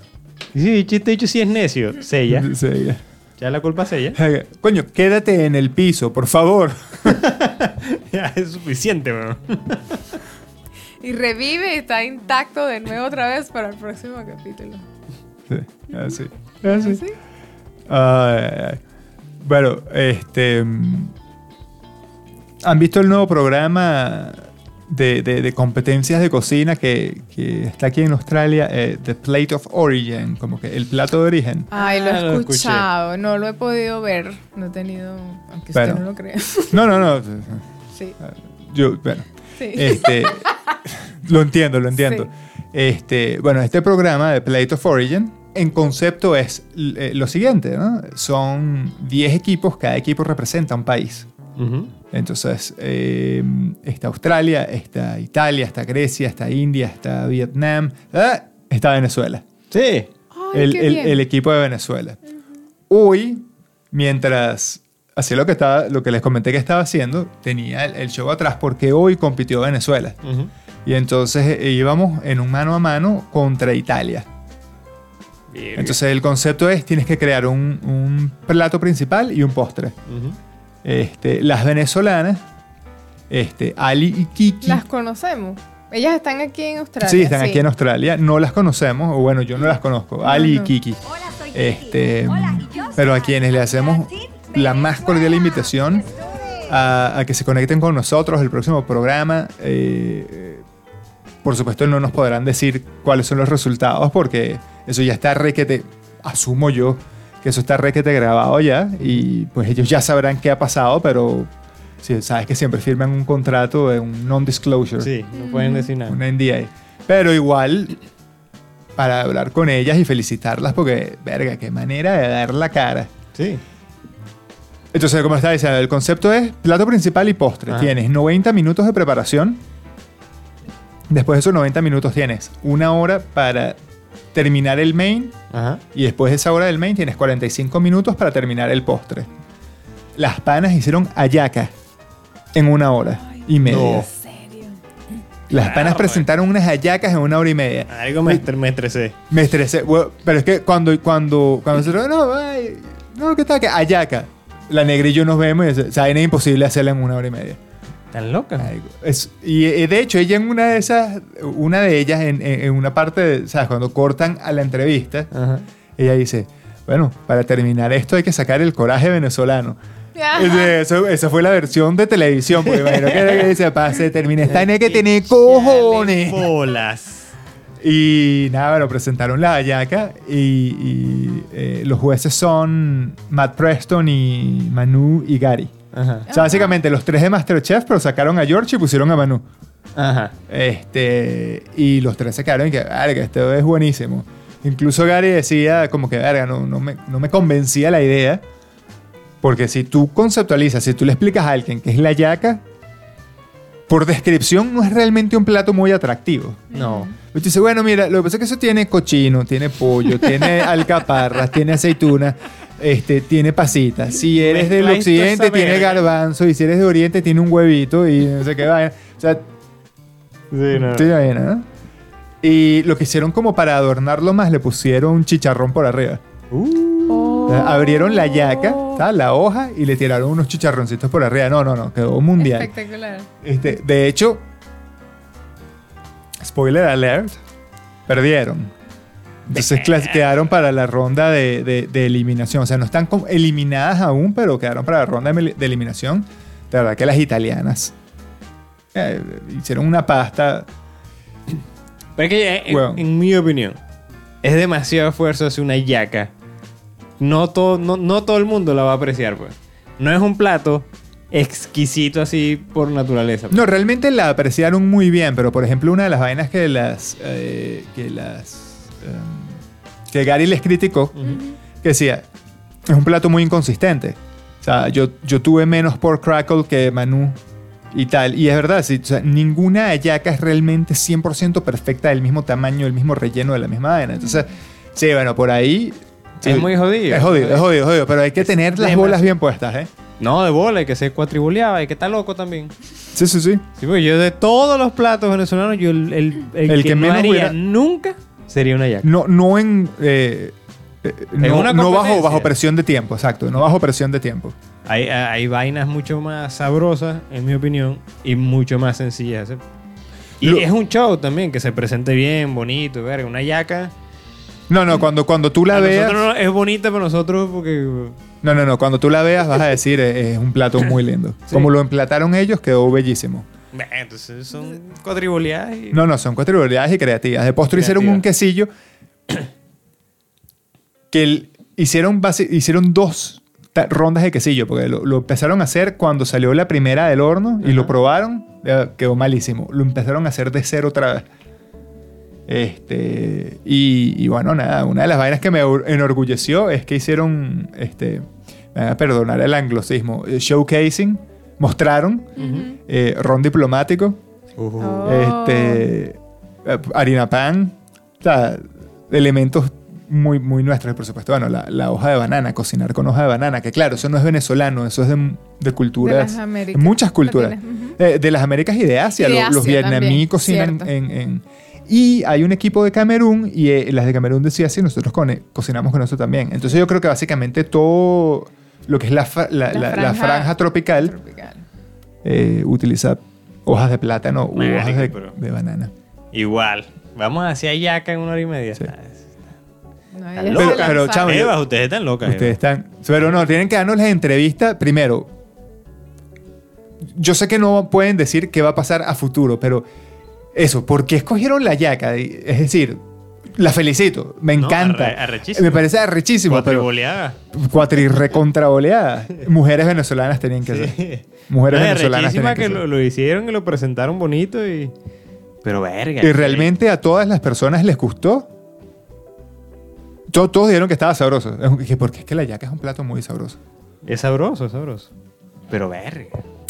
Y sí, chiste dicho sí es necio. Sella. Ya. Ya la culpa es ella. Coño, quédate en el piso, por favor. ya es suficiente, weón. Y revive y está intacto de nuevo otra vez para el próximo capítulo. Sí, así. Así. ¿Así? Ay. Bueno, este. ¿Han visto el nuevo programa de, de- de competencias de cocina que, que está aquí en Australia? eh, The Plate of Origin, como que el plato de origen. Ay, lo Ah, he lo escuché. escuchado, no lo he podido ver, no he tenido, aunque Bueno. usted no lo crea. No, no, no. Sí, Yo, bueno. sí. Este, lo entiendo, lo entiendo. Sí. Este, bueno, este programa de Plate of Origin, en concepto es eh, lo siguiente, ¿no? Son 10 equipos, cada equipo representa un país. Entonces, eh, está Australia, está Italia, está Grecia, está India, está Vietnam, ah, está Venezuela. Sí. Ay, el, qué el- bien. el equipo de Venezuela. Hoy, mientras hacía lo que, estaba, lo que les comenté que estaba haciendo, tenía el, el show atrás porque hoy compitió Venezuela. Y entonces eh, íbamos en un mano a mano contra Italia. Entonces el concepto es, tienes que crear un, un plato principal y un postre. Este, las venezolanas, este, Ali y Kiki, Las conocemos. Ellas están aquí en Australia. sí, están aquí en Australia, no las conocemos, o bueno, yo no las conozco, Ali no. y Kiki. Hola, soy Kiki. Este, Hola, y yo pero a soy quienes le hacemos la más cordial invitación a, a que se conecten con nosotros el próximo programa. Eh, eh, por supuesto, no nos podrán decir cuáles son los resultados porque eso ya está requete, asumo yo que eso está requete grabado ya y pues ellos ya sabrán qué ha pasado, pero sí, sabes que siempre firman un contrato de un non-disclosure, Sí, no pueden decir nada. un NDA. Pero igual, para hablar con ellas y felicitarlas porque, verga, qué manera de dar la cara. Sí. Entonces, como estaba diciendo, el concepto es plato principal y postre. Ajá. Tienes 90 minutos de preparación. Después de esos 90 minutos tienes una hora para terminar el main. Ajá. Y después de esa hora del main tienes 45 minutos para terminar el postre. Las panas hicieron ayaca en una hora y media. No. ¿En serio? Las panas Claro, presentaron unas hallacas en una hora y media. Algo me, estre- me estresé. Me estresé. Bueno, pero es que cuando, cuando, cuando se no, ay, no, ¿qué tal? Que ayaca. La negra y yo nos vemos y es, o sea, es imposible hacerla en una hora y media. ¿Tan loca? Es- y eh, de hecho, ella en una de esas, una de ellas, en, en- en una parte, de, ¿sabes? Cuando cortan a la entrevista, Ajá. ella dice, bueno, para terminar esto hay que sacar el coraje venezolano. Eso- esa fue la versión de televisión, porque imagino que era que dice, para se termina esta tiene que tener cojones. Bolas. Y nada, bueno, presentaron la hallaca y, y, eh, los jueces son Matt Preston y Manu y Gary. Ajá. O sea, básicamente los tres de Masterchef, pero sacaron a George y pusieron a Manu. Ajá. Este, y los tres se quedaron y que, verga, esto es buenísimo. Incluso Gary decía como que, verga, no, no, me, no me convencía la idea. Porque si tú conceptualizas, si tú le explicas a alguien que es la yaca, por descripción no es realmente un plato muy atractivo. No. Y tú dices, bueno, mira, lo que pasa es que eso tiene cochino, tiene pollo, tiene alcaparras, tiene aceituna, este, tiene pasitas. Si eres del occidente, tiene garbanzo. Y si eres de oriente, tiene un huevito y no sé qué vaina. O sea, Sí, no. Sí, vaina, ¿no? Y lo que hicieron como para adornarlo más, le pusieron un chicharrón por arriba. Uh. O sea, abrieron la yaca, ¿sabes? la hoja, y le tiraron unos chicharroncitos por arriba. No, no, no, quedó mundial. Espectacular. Este, de hecho, spoiler alert, perdieron. Entonces quedaron para la ronda de, de- de eliminación. O sea, no están eliminadas aún, pero quedaron para la ronda de, eliminación. De verdad que las italianas eh, hicieron una pasta. Pero es que, eh, en, en mi opinión, es demasiado esfuerzo hacer una yaca. No todo, no, no todo el mundo la va a apreciar, pues. No es un plato exquisito así por naturaleza. No, realmente la apreciaron muy bien, pero por ejemplo, una de las vainas que las. eh, que las. em, que Gary les criticó, que decía, es un plato muy inconsistente. O sea, yo, yo tuve menos pork crackle que Manu y tal. Y es verdad, sí, o sea, ninguna hallaca es realmente 100% perfecta del mismo tamaño, del mismo relleno, de la misma vaina. Entonces, sí, bueno, por ahí. sí, Es muy jodido. Es jodido, es jodido, es jodido. Pero hay que tener las bolas bien puestas, ¿eh? No, de bola, hay que ser cuatriboleado, hay que estar loco también. Sí, sí, sí. Sí, porque yo de todos los platos venezolanos, yo el, el, el El que, que no menos haría hubiera- nunca sería una yaca. No, no en. eh, eh, no, una no bajo, bajo presión de tiempo, exacto. No bajo presión de tiempo. Hay, hay vainas mucho más sabrosas, en mi opinión, y mucho más sencillas. Y Lo- es un show también, que se presente bien, bonito, verga, una yaca. No, no, cuando, cuando tú la A veas. nosotros no- es bonita para nosotros porque... No, no, no. Cuando tú la veas vas a decir eh, es un plato muy lindo. Sí. Como lo emplataron ellos, quedó bellísimo. Bah, Entonces son cuatriboleadas y... No, no, son categorías y creativas. De postre hicieron un quesillo que el- hicieron, basi- hicieron dos ta- rondas de quesillo, porque lo, lo empezaron a hacer cuando salió la primera del horno y lo probaron, eh, quedó malísimo. Lo empezaron a hacer de cero otra vez. Este, y, y bueno, nada, una de las vainas que me or- enorgulleció es que hicieron, este, me van a perdonar el anglicismo, eh, showcasing, mostraron eh, ron diplomático. Oh. este, eh, harina pan, o sea, elementos muy, muy nuestros, por supuesto. Bueno, la, la hoja de banana, cocinar con hoja de banana, que claro, eso no es venezolano, eso es de, de culturas, De las Américas muchas culturas. Eh, de las Américas y de Asia. Y de los Asia vietnamíes cocinan cierto. en, en- Y hay un equipo de Camerún y eh, las de Camerún decía así, nosotros con- cocinamos con eso también. Entonces yo creo que básicamente todo lo que es la, fra- la- La la- la franja tropical Tropical. eh, utiliza hojas de plátano u hojas de, banana. Igual. Vamos hacia yaca en una hora y media. Sí. No, Pero- pero, ustedes están locas. Ustedes están. Pero no, tienen que darnos la entrevista. Primero, yo sé que no pueden decir qué va a pasar a futuro, pero eso, ¿por qué escogieron la yaca? Es decir, la felicito, me No, encanta. arre- me parece arrechísimo, Cuatriboleada. cuatri recontraboleada. Mujeres venezolanas tenían que ser. Sí. Mujeres venezolanas tenían que que ser. lo, lo hicieron y lo presentaron bonito y... Pero verga. Y realmente a todas las personas les gustó. To- Todos dijeron que estaba sabroso. Porque es que la yaca es un plato muy sabroso. Es sabroso, es sabroso. Pero verga.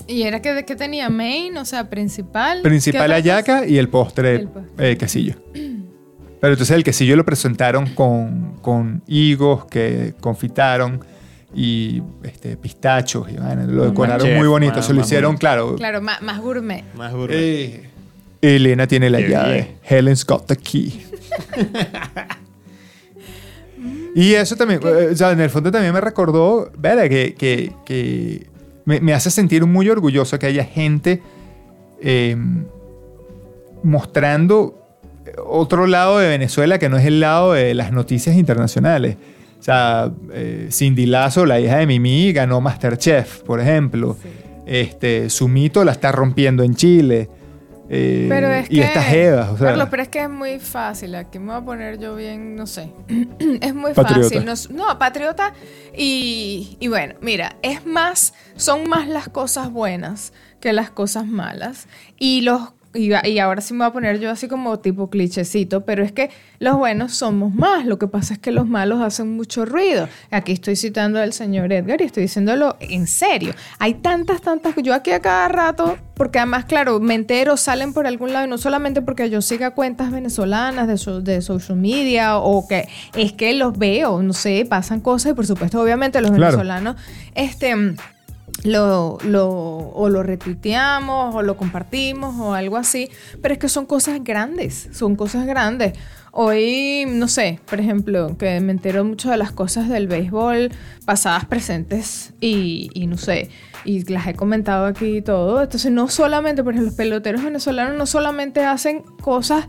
Y era que, que tenía main, o sea, principal. Principal ¿Qué otra hallaca y el postre El postre. eh, quesillo. Pero entonces el quesillo lo presentaron con, con higos que confitaron y este, pistachos y bueno, lo decoraron chef, muy bonito. más- Se lo hicieron, claro. Claro, más, más gourmet. Más gourmet. Eh, Elena tiene la Qué llave. bien. Helen's got the key. y eso también, o sea, en el fondo también me recordó, ¿verdad? Que, que, que me, me hace sentir muy orgulloso que haya gente eh, mostrando otro lado de Venezuela que no es el lado de las noticias internacionales. O sea, eh, Cindy Lazo, la hija de Mimi, ganó Masterchef, por ejemplo. Sí. Este, su mito la está rompiendo en Chile. Eh, Pero es y que. estas jevas, o sea, Carlos, pero es que es muy fácil. Aquí me voy a poner yo bien, no sé. es muy Patriota. fácil. No, no, patriota. Y, y bueno, mira, es más. Son más las cosas buenas que las cosas malas. Y los. Y, y ahora sí me voy a poner yo así como tipo clichecito, pero es que los buenos somos más. Lo que pasa es que los malos hacen mucho ruido. Aquí estoy citando al señor Edgar y estoy diciéndolo en serio. Hay tantas, tantas. Yo aquí a cada rato, porque además, claro, me entero, salen por algún lado, y no solamente porque yo siga cuentas venezolanas de, so- de social media o que es que los veo, no sé, pasan cosas y por supuesto, obviamente, los Claro. venezolanos, este lo, lo, o lo retuiteamos o lo compartimos o algo así, pero es que son cosas grandes, son cosas grandes. Hoy, no sé, por ejemplo, que me entero mucho de las cosas del béisbol pasadas, presentes y, y no sé, y las he comentado aquí y todo. Entonces, no solamente, por ejemplo, los peloteros venezolanos no solamente hacen cosas,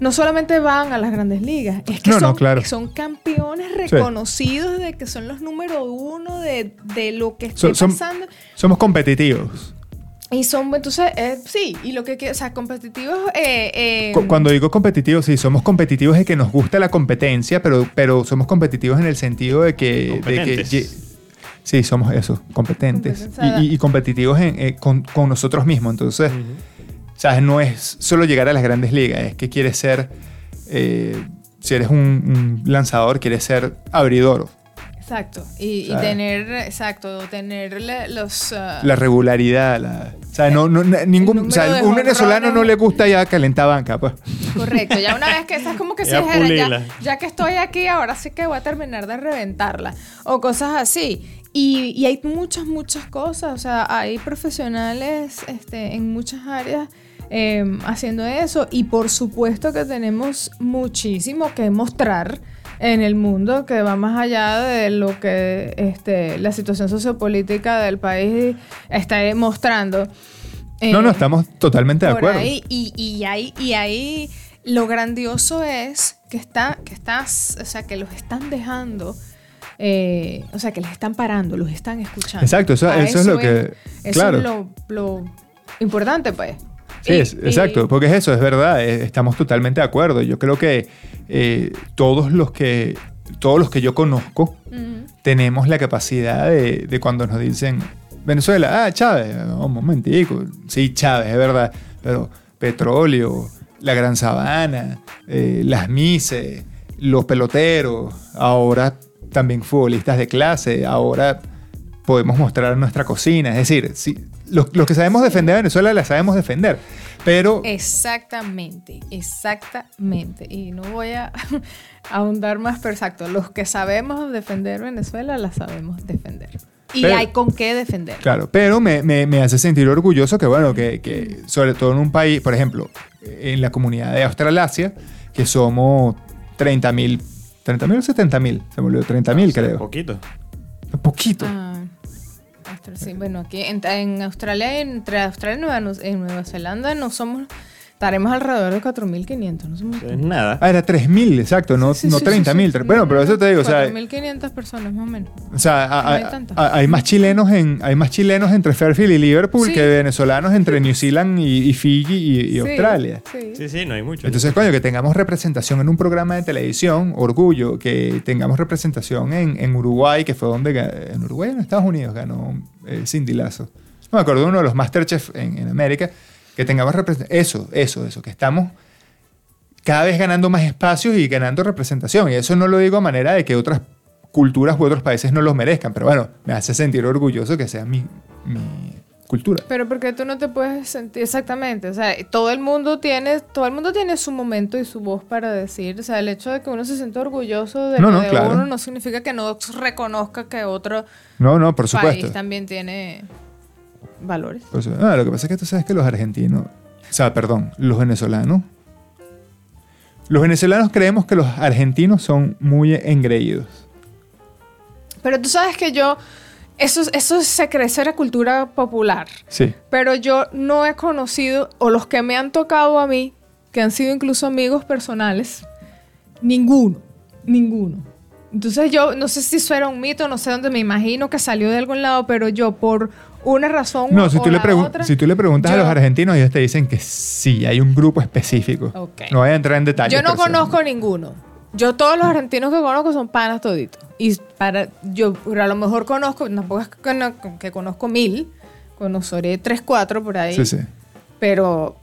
no solamente van a las grandes ligas, es que No, no, son, claro. son campeones reconocidos de que son los número uno de, de lo que esté So- son- pasando. somos competitivos. Y son, entonces, eh, sí, y lo que, o sea, competitivos. Eh, eh, Cu- Cuando digo competitivos, sí, somos competitivos de que nos gusta la competencia, pero, pero somos competitivos en el sentido de que... de Sí, somos eso, competentes y, y- y competitivos en- eh, con, con nosotros mismos. Entonces, ¿sabes? No es solo llegar a las grandes ligas, es que quieres ser, eh, si eres un, un lanzador, quieres ser abridor. Exacto. Y, y tener, exacto, tener los... ah, La regularidad, la, o sea, no, ningún, o sea, un venezolano no le gusta ya calentar banca, pues. Correcto, ya una vez que estás como que si Ya ya, ya que estoy aquí, ahora sí que voy a terminar de reventarla. O cosas así. Y, y hay muchas, muchas cosas. O sea, hay profesionales este, en muchas áreas eh, haciendo eso. Y por supuesto que tenemos muchísimo que mostrar en el mundo que va más allá de lo que este, la situación sociopolítica del país está mostrando. No, Eh, no, estamos totalmente de acuerdo. ahí, y, y ahí, y ahí lo grandioso es que, está, que estás, o sea, que los están dejando, eh, o sea, que les están parando, los están escuchando. Exacto, eso- es lo que- Eso claro. es lo, lo importante, pues. Sí, Y- es- y- exacto, porque es eso, es verdad, estamos totalmente de acuerdo. Yo creo que eh, todos los que todos los que yo conozco tenemos la capacidad de, de cuando nos dicen Venezuela, ah, Chávez, un momentico, sí, Chávez, es verdad, pero petróleo, la Gran Sabana, eh, las mises, los peloteros, ahora también futbolistas de clase, ahora podemos mostrar nuestra cocina, es decir, sí, los, los que sabemos defender a Venezuela la sabemos defender, pero Exactamente, exactamente. Y no voy a ahondar más, pero exacto, los que sabemos defender Venezuela la sabemos defender. Y Pero- hay con qué defender. Claro, pero me, me- me hace sentir orgulloso que, bueno, que, que sobre todo en un país, por ejemplo, en la comunidad de Australasia, que somos 30 mil, 30 mil o 70 mil, se me olvidó, 30 mil creo. Poquito. Poquito. Ah, Sí, bueno, aquí en, en Australia, entre Australia y Nueva, Nu- en Nueva Zelanda, no somos, estaremos alrededor de 4.500, no somos... Es nada. Ah, era 3 mil, exacto, no, Sí, no sí, 30 sí, mil. sí. Bueno, pero eso te digo, o sea, 4.500 personas más o menos. o sea a- No hay a- tantas. a- hay más chilenos en, hay más chilenos entre Fairfield y Liverpool Sí. que venezolanos entre New Zealand y, y Fiji y, y Sí, Australia. Sí. Sí, sí, no hay mucho. Entonces, coño, que tengamos representación en un programa de televisión, orgullo, que tengamos representación en, en Uruguay, que fue donde, ga- en Uruguay o en Estados Unidos ganó eh, Cindy Lazo. No me acuerdo de uno de los Masterchef en, en América, que tengamos representación. Eso, eso, eso, que estamos cada vez ganando más espacios y ganando representación. Y eso no lo digo a manera de que otras culturas u otros países no los merezcan, pero bueno, me hace sentir orgulloso que sea mi, mi cultura. Pero porque tú no te puedes sentir exactamente, o sea, todo el mundo tiene, todo el mundo tiene su momento y su voz para decir, o sea, el hecho de que uno se sienta orgulloso de, No, no, de claro. uno no significa que no reconozca que otro No, no, por supuesto. país también tiene valores. Su- ah, lo que pasa es que tú sabes que los argentinos, o sea, perdón, los venezolanos, los venezolanos creemos que los argentinos son muy engreídos. Pero tú sabes que yo, eso, eso se crece en la cultura popular. Sí. Pero yo no he conocido, o los que me han tocado a mí, que han sido incluso amigos personales, ninguno, ninguno. Entonces yo no sé si eso era un mito, no sé dónde me imagino que salió de algún lado, pero yo por una razón No, o si tú, le la pregun- otra, si tú le preguntas a los argentinos, ellos te dicen que sí, hay un grupo específico. Ok. No voy a entrar en detalles. Yo no sí. conozco ninguno. Yo todos los argentinos que conozco son panas toditos. Y para yo a lo mejor conozco, tampoco es que, no- que conozco mil, conoceré tres, cuatro por ahí. Sí, sí. Pero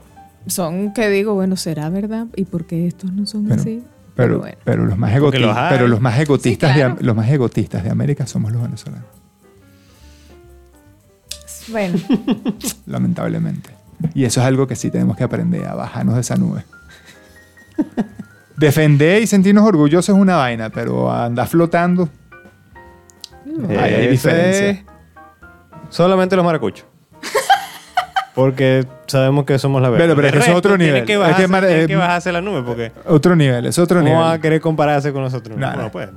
son que digo, bueno, ¿será verdad? ¿Y por qué estos no son Pero- así? Pero, bueno. pero los más Porque egoti- los hay. pero los más egotistas Sí, de claro. Los más egotistas de América somos los venezolanos, Bueno, lamentablemente. Y eso es algo que sí tenemos que aprender a bajarnos de esa nube. Defender y sentirnos orgullosos es una vaina, pero andar flotando Ahí hay diferencia. Solamente los maracuchos. Porque sabemos que somos la verdad. Pero- pero es que eso es otro nivel. Que Es que mar- tiene eh, que bajarse la nube porque otro nivel, es otro ¿cómo va a nivel. querer compararse con nosotros? No, no, no. puede.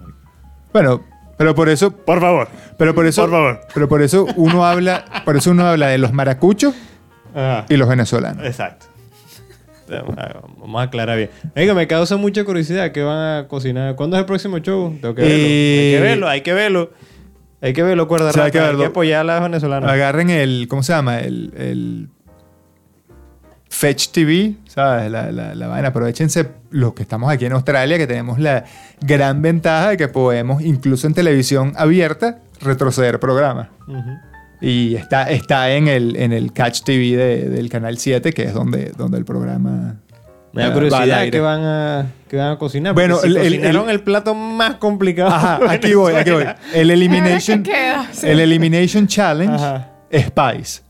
Bueno, pero por eso, Por favor. pero por eso, Por favor. pero por eso uno habla, por eso uno habla de los maracuchos Ajá. y los venezolanos. Exacto. Vamos a aclarar bien. Oiga, me causa mucha curiosidad que van a cocinar. ¿Cuándo es el próximo show? Tengo que verlo. Eh, Hay que verlo, hay que verlo. Hay que verlo, cuerda Sí, hay rata. que Hay que apoyar a las venezolanas. Agarren el, ¿cómo se llama? El, el Fetch TV, ¿sabes? La, la, la vaina. Aprovechense los que estamos aquí en Australia, que tenemos la gran ventaja de que podemos, incluso en televisión abierta, retroceder programas. Y está, está en, el, en el Catch TV de- del Canal 7, que es donde, donde el programa... Me da eh, curiosidad que van a, que van a cocinar. Bueno, Bueno, el- el- cocinaron el- el, plato más complicado. Ajá, aquí voy, aquí voy. El Elimination, ¿Qué queda? Sí. el Elimination Challenge Ajá. es Pies.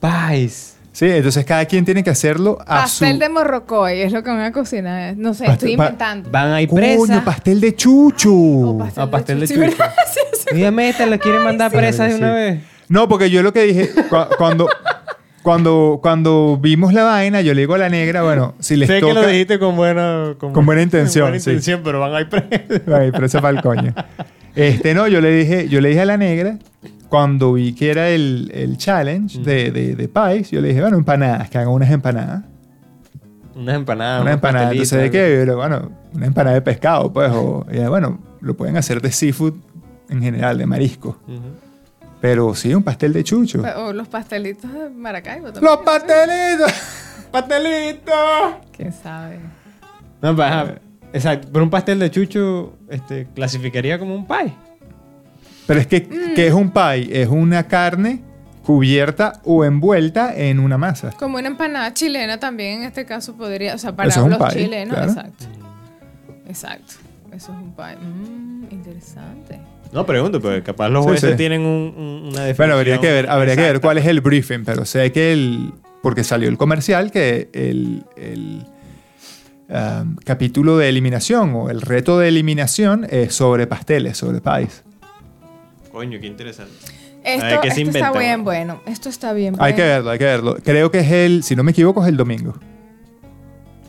Pais. Sí, entonces cada quien tiene que hacerlo a su... Pastel de morrocoy es lo que van a cocinar. No sé, Pastel- estoy pa- inventando. Van a ir Coño, pastel de chuchu. O Ah, pastel de chucho. sí. Mira, meta, le quieren mandar sí. presas de Sí. una vez. No, porque yo lo que dije, cu- cuando, cuando, cuando vimos la vaina, yo le digo a la negra, bueno, si les sé toca... que lo dijiste con buena, con, Con buena intención, buena sí. intención, pero van a ir presas. Ay, pero fue el coño. Este, no, yo le dije, yo le dije a la negra, cuando vi que era el, el challenge de, de, de pies, yo le dije, bueno, empanadas, que hagan unas empanadas. Unas empanadas. una unos empanada, entonces de qué, Pero, bueno, una empanada de pescado, pues, o, y, bueno, lo pueden hacer de seafood en general, de marisco. Pero sí, un pastel de chucho. O los pastelitos de Maracaibo también. ¡Los pastelitos! ¡Pastelitos! ¿Quién sabe? No, pues, ajá, exacto. Pero un pastel de chucho este, clasificaría como un pie. Pero es que, Mm. ¿qué es un pie? Es una carne cubierta o envuelta en una masa. Como una empanada chilena también en este caso podría, o sea, para es los pie, chilenos, claro. exacto. Exacto. Eso es un pie. Mm, interesante. No, pregunto, porque capaz los jueces sí. tienen un- un- una definición. Bueno, habría que ver, habría que ver cuál es el briefing, pero sé que el. Porque salió el comercial que el, el, um, capítulo de eliminación o el reto de eliminación es sobre pasteles, sobre pies. Coño, qué interesante. Esto, ver, ¿qué se esto está bien bueno. Esto está bien Hay bueno. que verlo, hay que verlo. Creo que es el, si no me equivoco, es el domingo.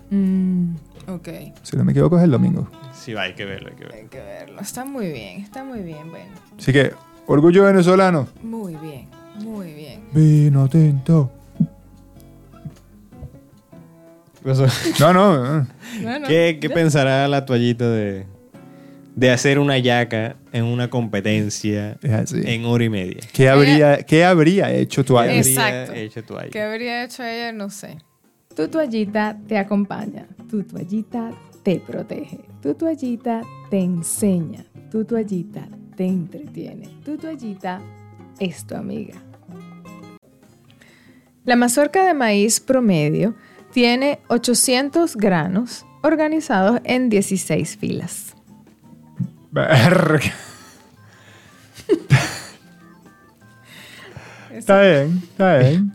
Mm, ok. Si no me equivoco, es el domingo. Sí, va, hay que verlo, hay que verlo. Hay que verlo. Está muy bien, está muy bien, bueno. Así que, orgullo venezolano. Muy bien, muy bien. Vino tinto. Eso- No, no. no. Bueno, ¿Qué, qué pensará la toallita de, de hacer una yaca en una competencia en hora y media? ¿Qué habría, ¿Qué habría hecho tu habría Exacto. hecho? ¿Qué habría hecho ella? No sé. Tu toallita te acompaña, tu toallita te protege, tu toallita te enseña, tu toallita te entretiene, tu toallita es tu amiga. La mazorca de maíz promedio tiene 800 granos organizados en 16 filas. Verga. Está bien, está bien.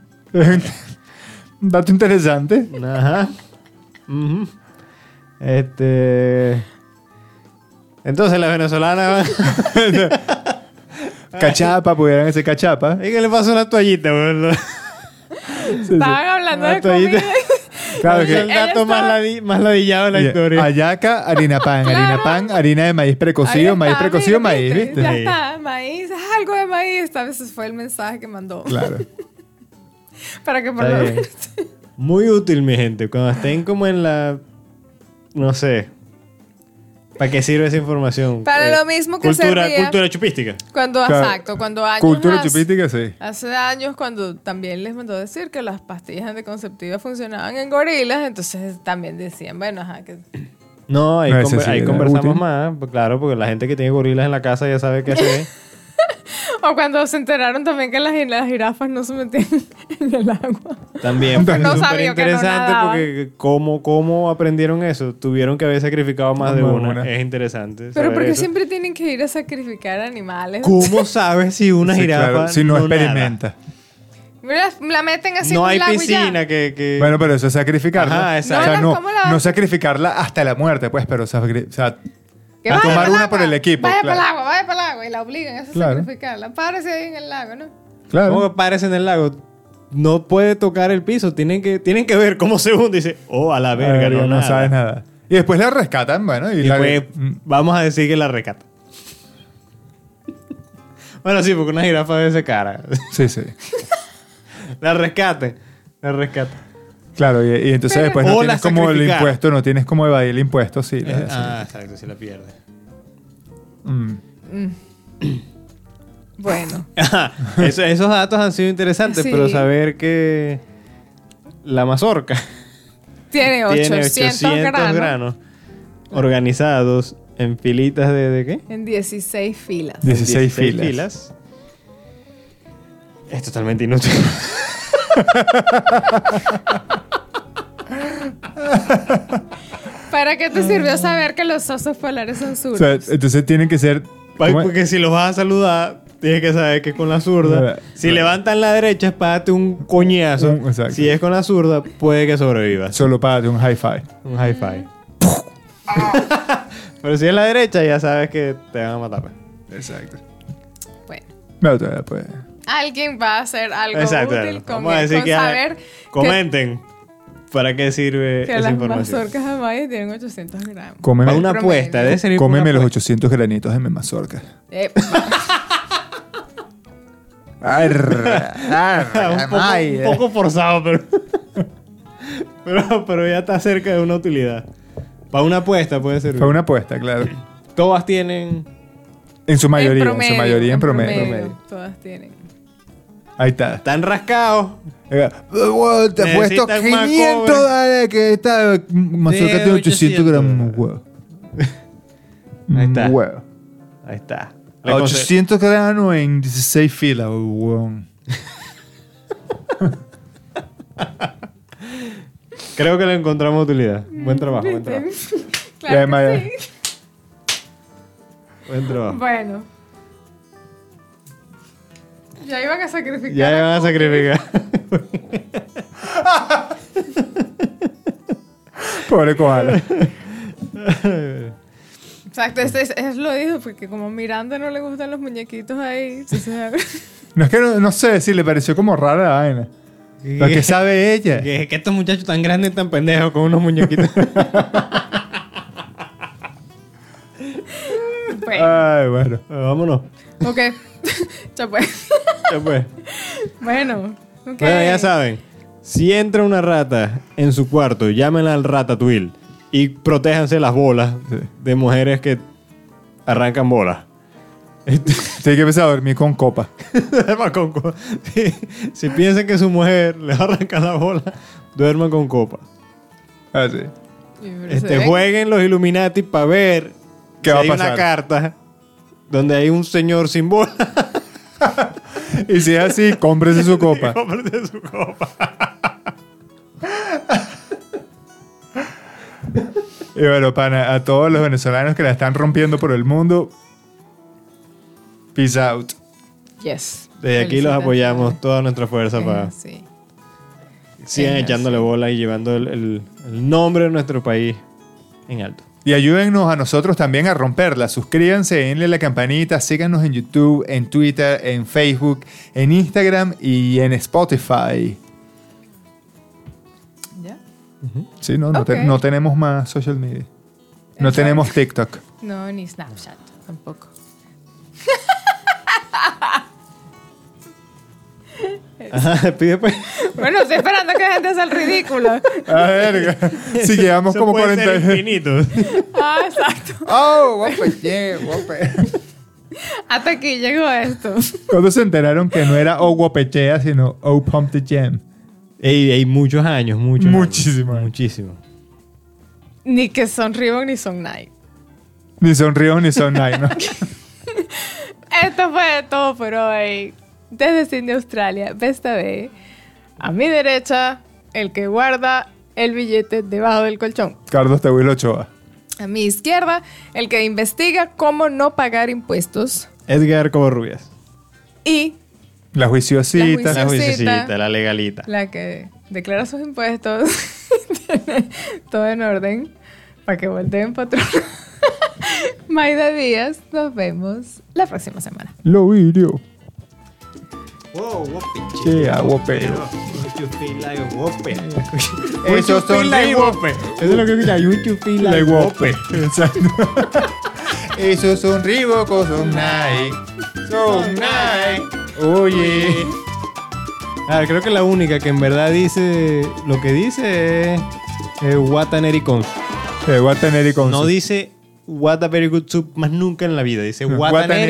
Un dato interesante. Ajá. Este. Entonces las venezolanas van. Cachapa, pudieran ese cachapa. ¿Y qué le pasó a la toallita, boludo? Estaban hablando Una de toallita. comida. Claro Es el que. dato más, ladi- más ladillado de la historia. Ayaca, harina pan, harina pan, harina de maíz precocido, maíz precocido, maíz, ¿viste? Ya Sí. está, maíz, es algo de maíz. Esta vez fue el mensaje que mandó. Claro. Para que por lo. Muy útil, mi gente. Cuando estén como en la. No sé. ¿Para qué sirve esa información? Para Eh, lo mismo que cultura, servía Cultura chupística. cuando, Claro. exacto, cuando años Cultura hace- chupística, sí. Hace años cuando también les mandó decir que las pastillas anticonceptivas funcionaban en gorilas, entonces también decían, bueno, ajá, que No, ahí, No, ese conver- sí ahí era conversamos útil. más. pues claro, porque la gente que tiene gorilas en la casa ya sabe qué hacer. O cuando se enteraron también que las, las jirafas no se metían en el agua. También fue No súper sabía que no interesante porque cómo, cómo aprendieron eso. Tuvieron que haber sacrificado más de una. una. Es interesante. Pero saber porque eso. siempre tienen que ir a sacrificar animales. ¿Cómo sabes si una Sí, jirafa claro, si no, experimenta. La meten así No en hay y ya. piscina que, que- Bueno, pero eso es sacrificarla. Ajá, o exacto. sea, No, no, ¿cómo la vas no a- sacrificarla hasta la muerte, pues, pero o sea, Que a vaya tomar una por el equipo, Vaya claro. para el agua, vaya para el agua. Y la obligan a Claro. sacrificarla. Párese ahí en el lago, ¿no? claro. ¿Cómo que pares en el lago? No puede tocar el piso. Tienen que, tienen que ver cómo se hunde. Y dice, oh, a la verga, no, no sabes nada. Y después la rescatan, bueno, y, Y la pues, Mm, vamos a decir que la rescata. bueno, sí, porque una jirafa debe ser cara. Sí, sí. la rescate. La rescate. Claro, y, y entonces después no O tienes como el impuesto, no tienes como evadir el impuesto, sí. la- sí. ah, exacto, si la pierde. Mm. Bueno. Ajá, eso- esos datos han sido interesantes, Sí. pero saber que la mazorca Tiene 800, tiene 800 granos. granos organizados En filitas de, de qué? En 16 filas. 16 filas. Es totalmente inútil. ¿Para qué te sirvió saber que los osos polares son O zurdos? sea, entonces tienen que ser. Porque si los vas a saludar, tienes que saber que es con la zurda. Si levantan la derecha, darte un coñazo. Un- exacto. Si es con la zurda, puede que sobrevivas. Solo para un hi-fi. Un high five. Pero si es la derecha, ya sabes que te van a matar. pues. Exacto. Bueno, No, todavía puede. alguien va a hacer algo Exacto. útil con, Vamos a decir con que saber comenten para qué sirve que esa las información. mazorcas jamás tienen 800 gramos. Cómeme, Para una Promedio. apuesta, debe ser cómeme los 800 granitos de mi mazorca. Eh, un, poco, un poco forzado, pero, pero. Pero ya está cerca de una utilidad. Para una apuesta puede servir. Fue una apuesta, claro. Todas tienen. En su mayoría, en, promedio, su mayoría en promedio. promedio. Todas tienen. Ahí está. Están rascados. Eh, bueno, Te he puesto Necesitan más 500 cobre. dale, que esta mazorca tiene 800 800. gramos. Huevo. Ahí está. Huevo. Ahí está. Le conse- 800 gramos en 16 filas, huevón. Creo que le encontramos utilidad. Buen trabajo, buen trabajo. Claro Maya. que sí. Buen trabajo. Bueno. Ya iban a sacrificar. Ya van a sacrificar. Pobre koala. Exacto, es, es, es lo dijo, porque como Miranda no le gustan los muñequitos ahí. sí. No es que no, no sé si le pareció como rara la vaina. Lo que sabe ella. Que, que estos muchachos tan grandes, tan pendejos, con unos muñequitos. Bueno, Ay, bueno. Vámonos. ok. ya pues. Ya pues. Bueno, ok. Bueno, ya saben. Si entra una rata en su cuarto, llámenla al ratatouille y protéjanse las bolas de mujeres que arrancan bolas. Tiene que empezar a dormir con copa. duerman con copa. Si, si piensan que su mujer le va a arrancar la bola, duerman con copa. Así. Se Este, jueguen los Illuminati para ver ¿Qué si va a hay una pasar? carta donde hay un señor sin bola. Y si es así, cómprese su copa. Cómprate su copa. Y bueno, pana, a todos los venezolanos que la están rompiendo por el mundo, peace out. Yes. Desde aquí los apoyamos toda nuestra fuerza Eh, para Sí. sigan echándole bola y llevando el, el- el nombre de nuestro país en alto. Y ayúdennos a nosotros también a romperla. Suscríbanse, denle la campanita, síganos en YouTube, en Twitter, en Facebook, en Instagram y en Spotify. ¿Ya? Sí, no, no, te- Ok. no tenemos más social media. No Exacto. tenemos TikTok. No, ni Snapchat tampoco. Ajá, pide pues. Bueno, estoy esperando que la gente haga el ridículo. A ver, si llevamos Eso como puede 40 ser infinito. Ah, exacto. Oh, guape, yeah, guape. Hasta aquí llegó esto. Cuando se enteraron que no era O Guapechea, sino O Pump the Jam. Ey, hay muchos años, muchos. años. Muchísimo. Muchísimo. Ni que son Reebok ni son Nike. Ni son Río ni son Nine, ¿no? Esto fue todo por hoy. Desde Sydney, Australia, Besta B. A mi derecha, el que guarda el billete debajo del colchón. Carlos Tehuilo Ochoa. A mi izquierda, el que investiga cómo no pagar impuestos. Edgar Covarrubias. Y La juiciosita. La Juiciosita. juiciosita, la legalita. la que declara sus impuestos. Tiene todo en orden. Para que volteen patrón. Maida Díaz. Nos vemos la próxima semana. Lo video. Wow, guape. Yeah, guape. Esos son Reebok. Eso es lo que escucha. You feel like guape. Exacto. Esos son Reebok o son Nike. Son Nike. Oye. Ah, creo que la única que en verdad dice lo que dice es eh, What an Eri Konsu. Eh, Wataneri con No dice What a very good soup más nunca en la vida. Dice No, What, what an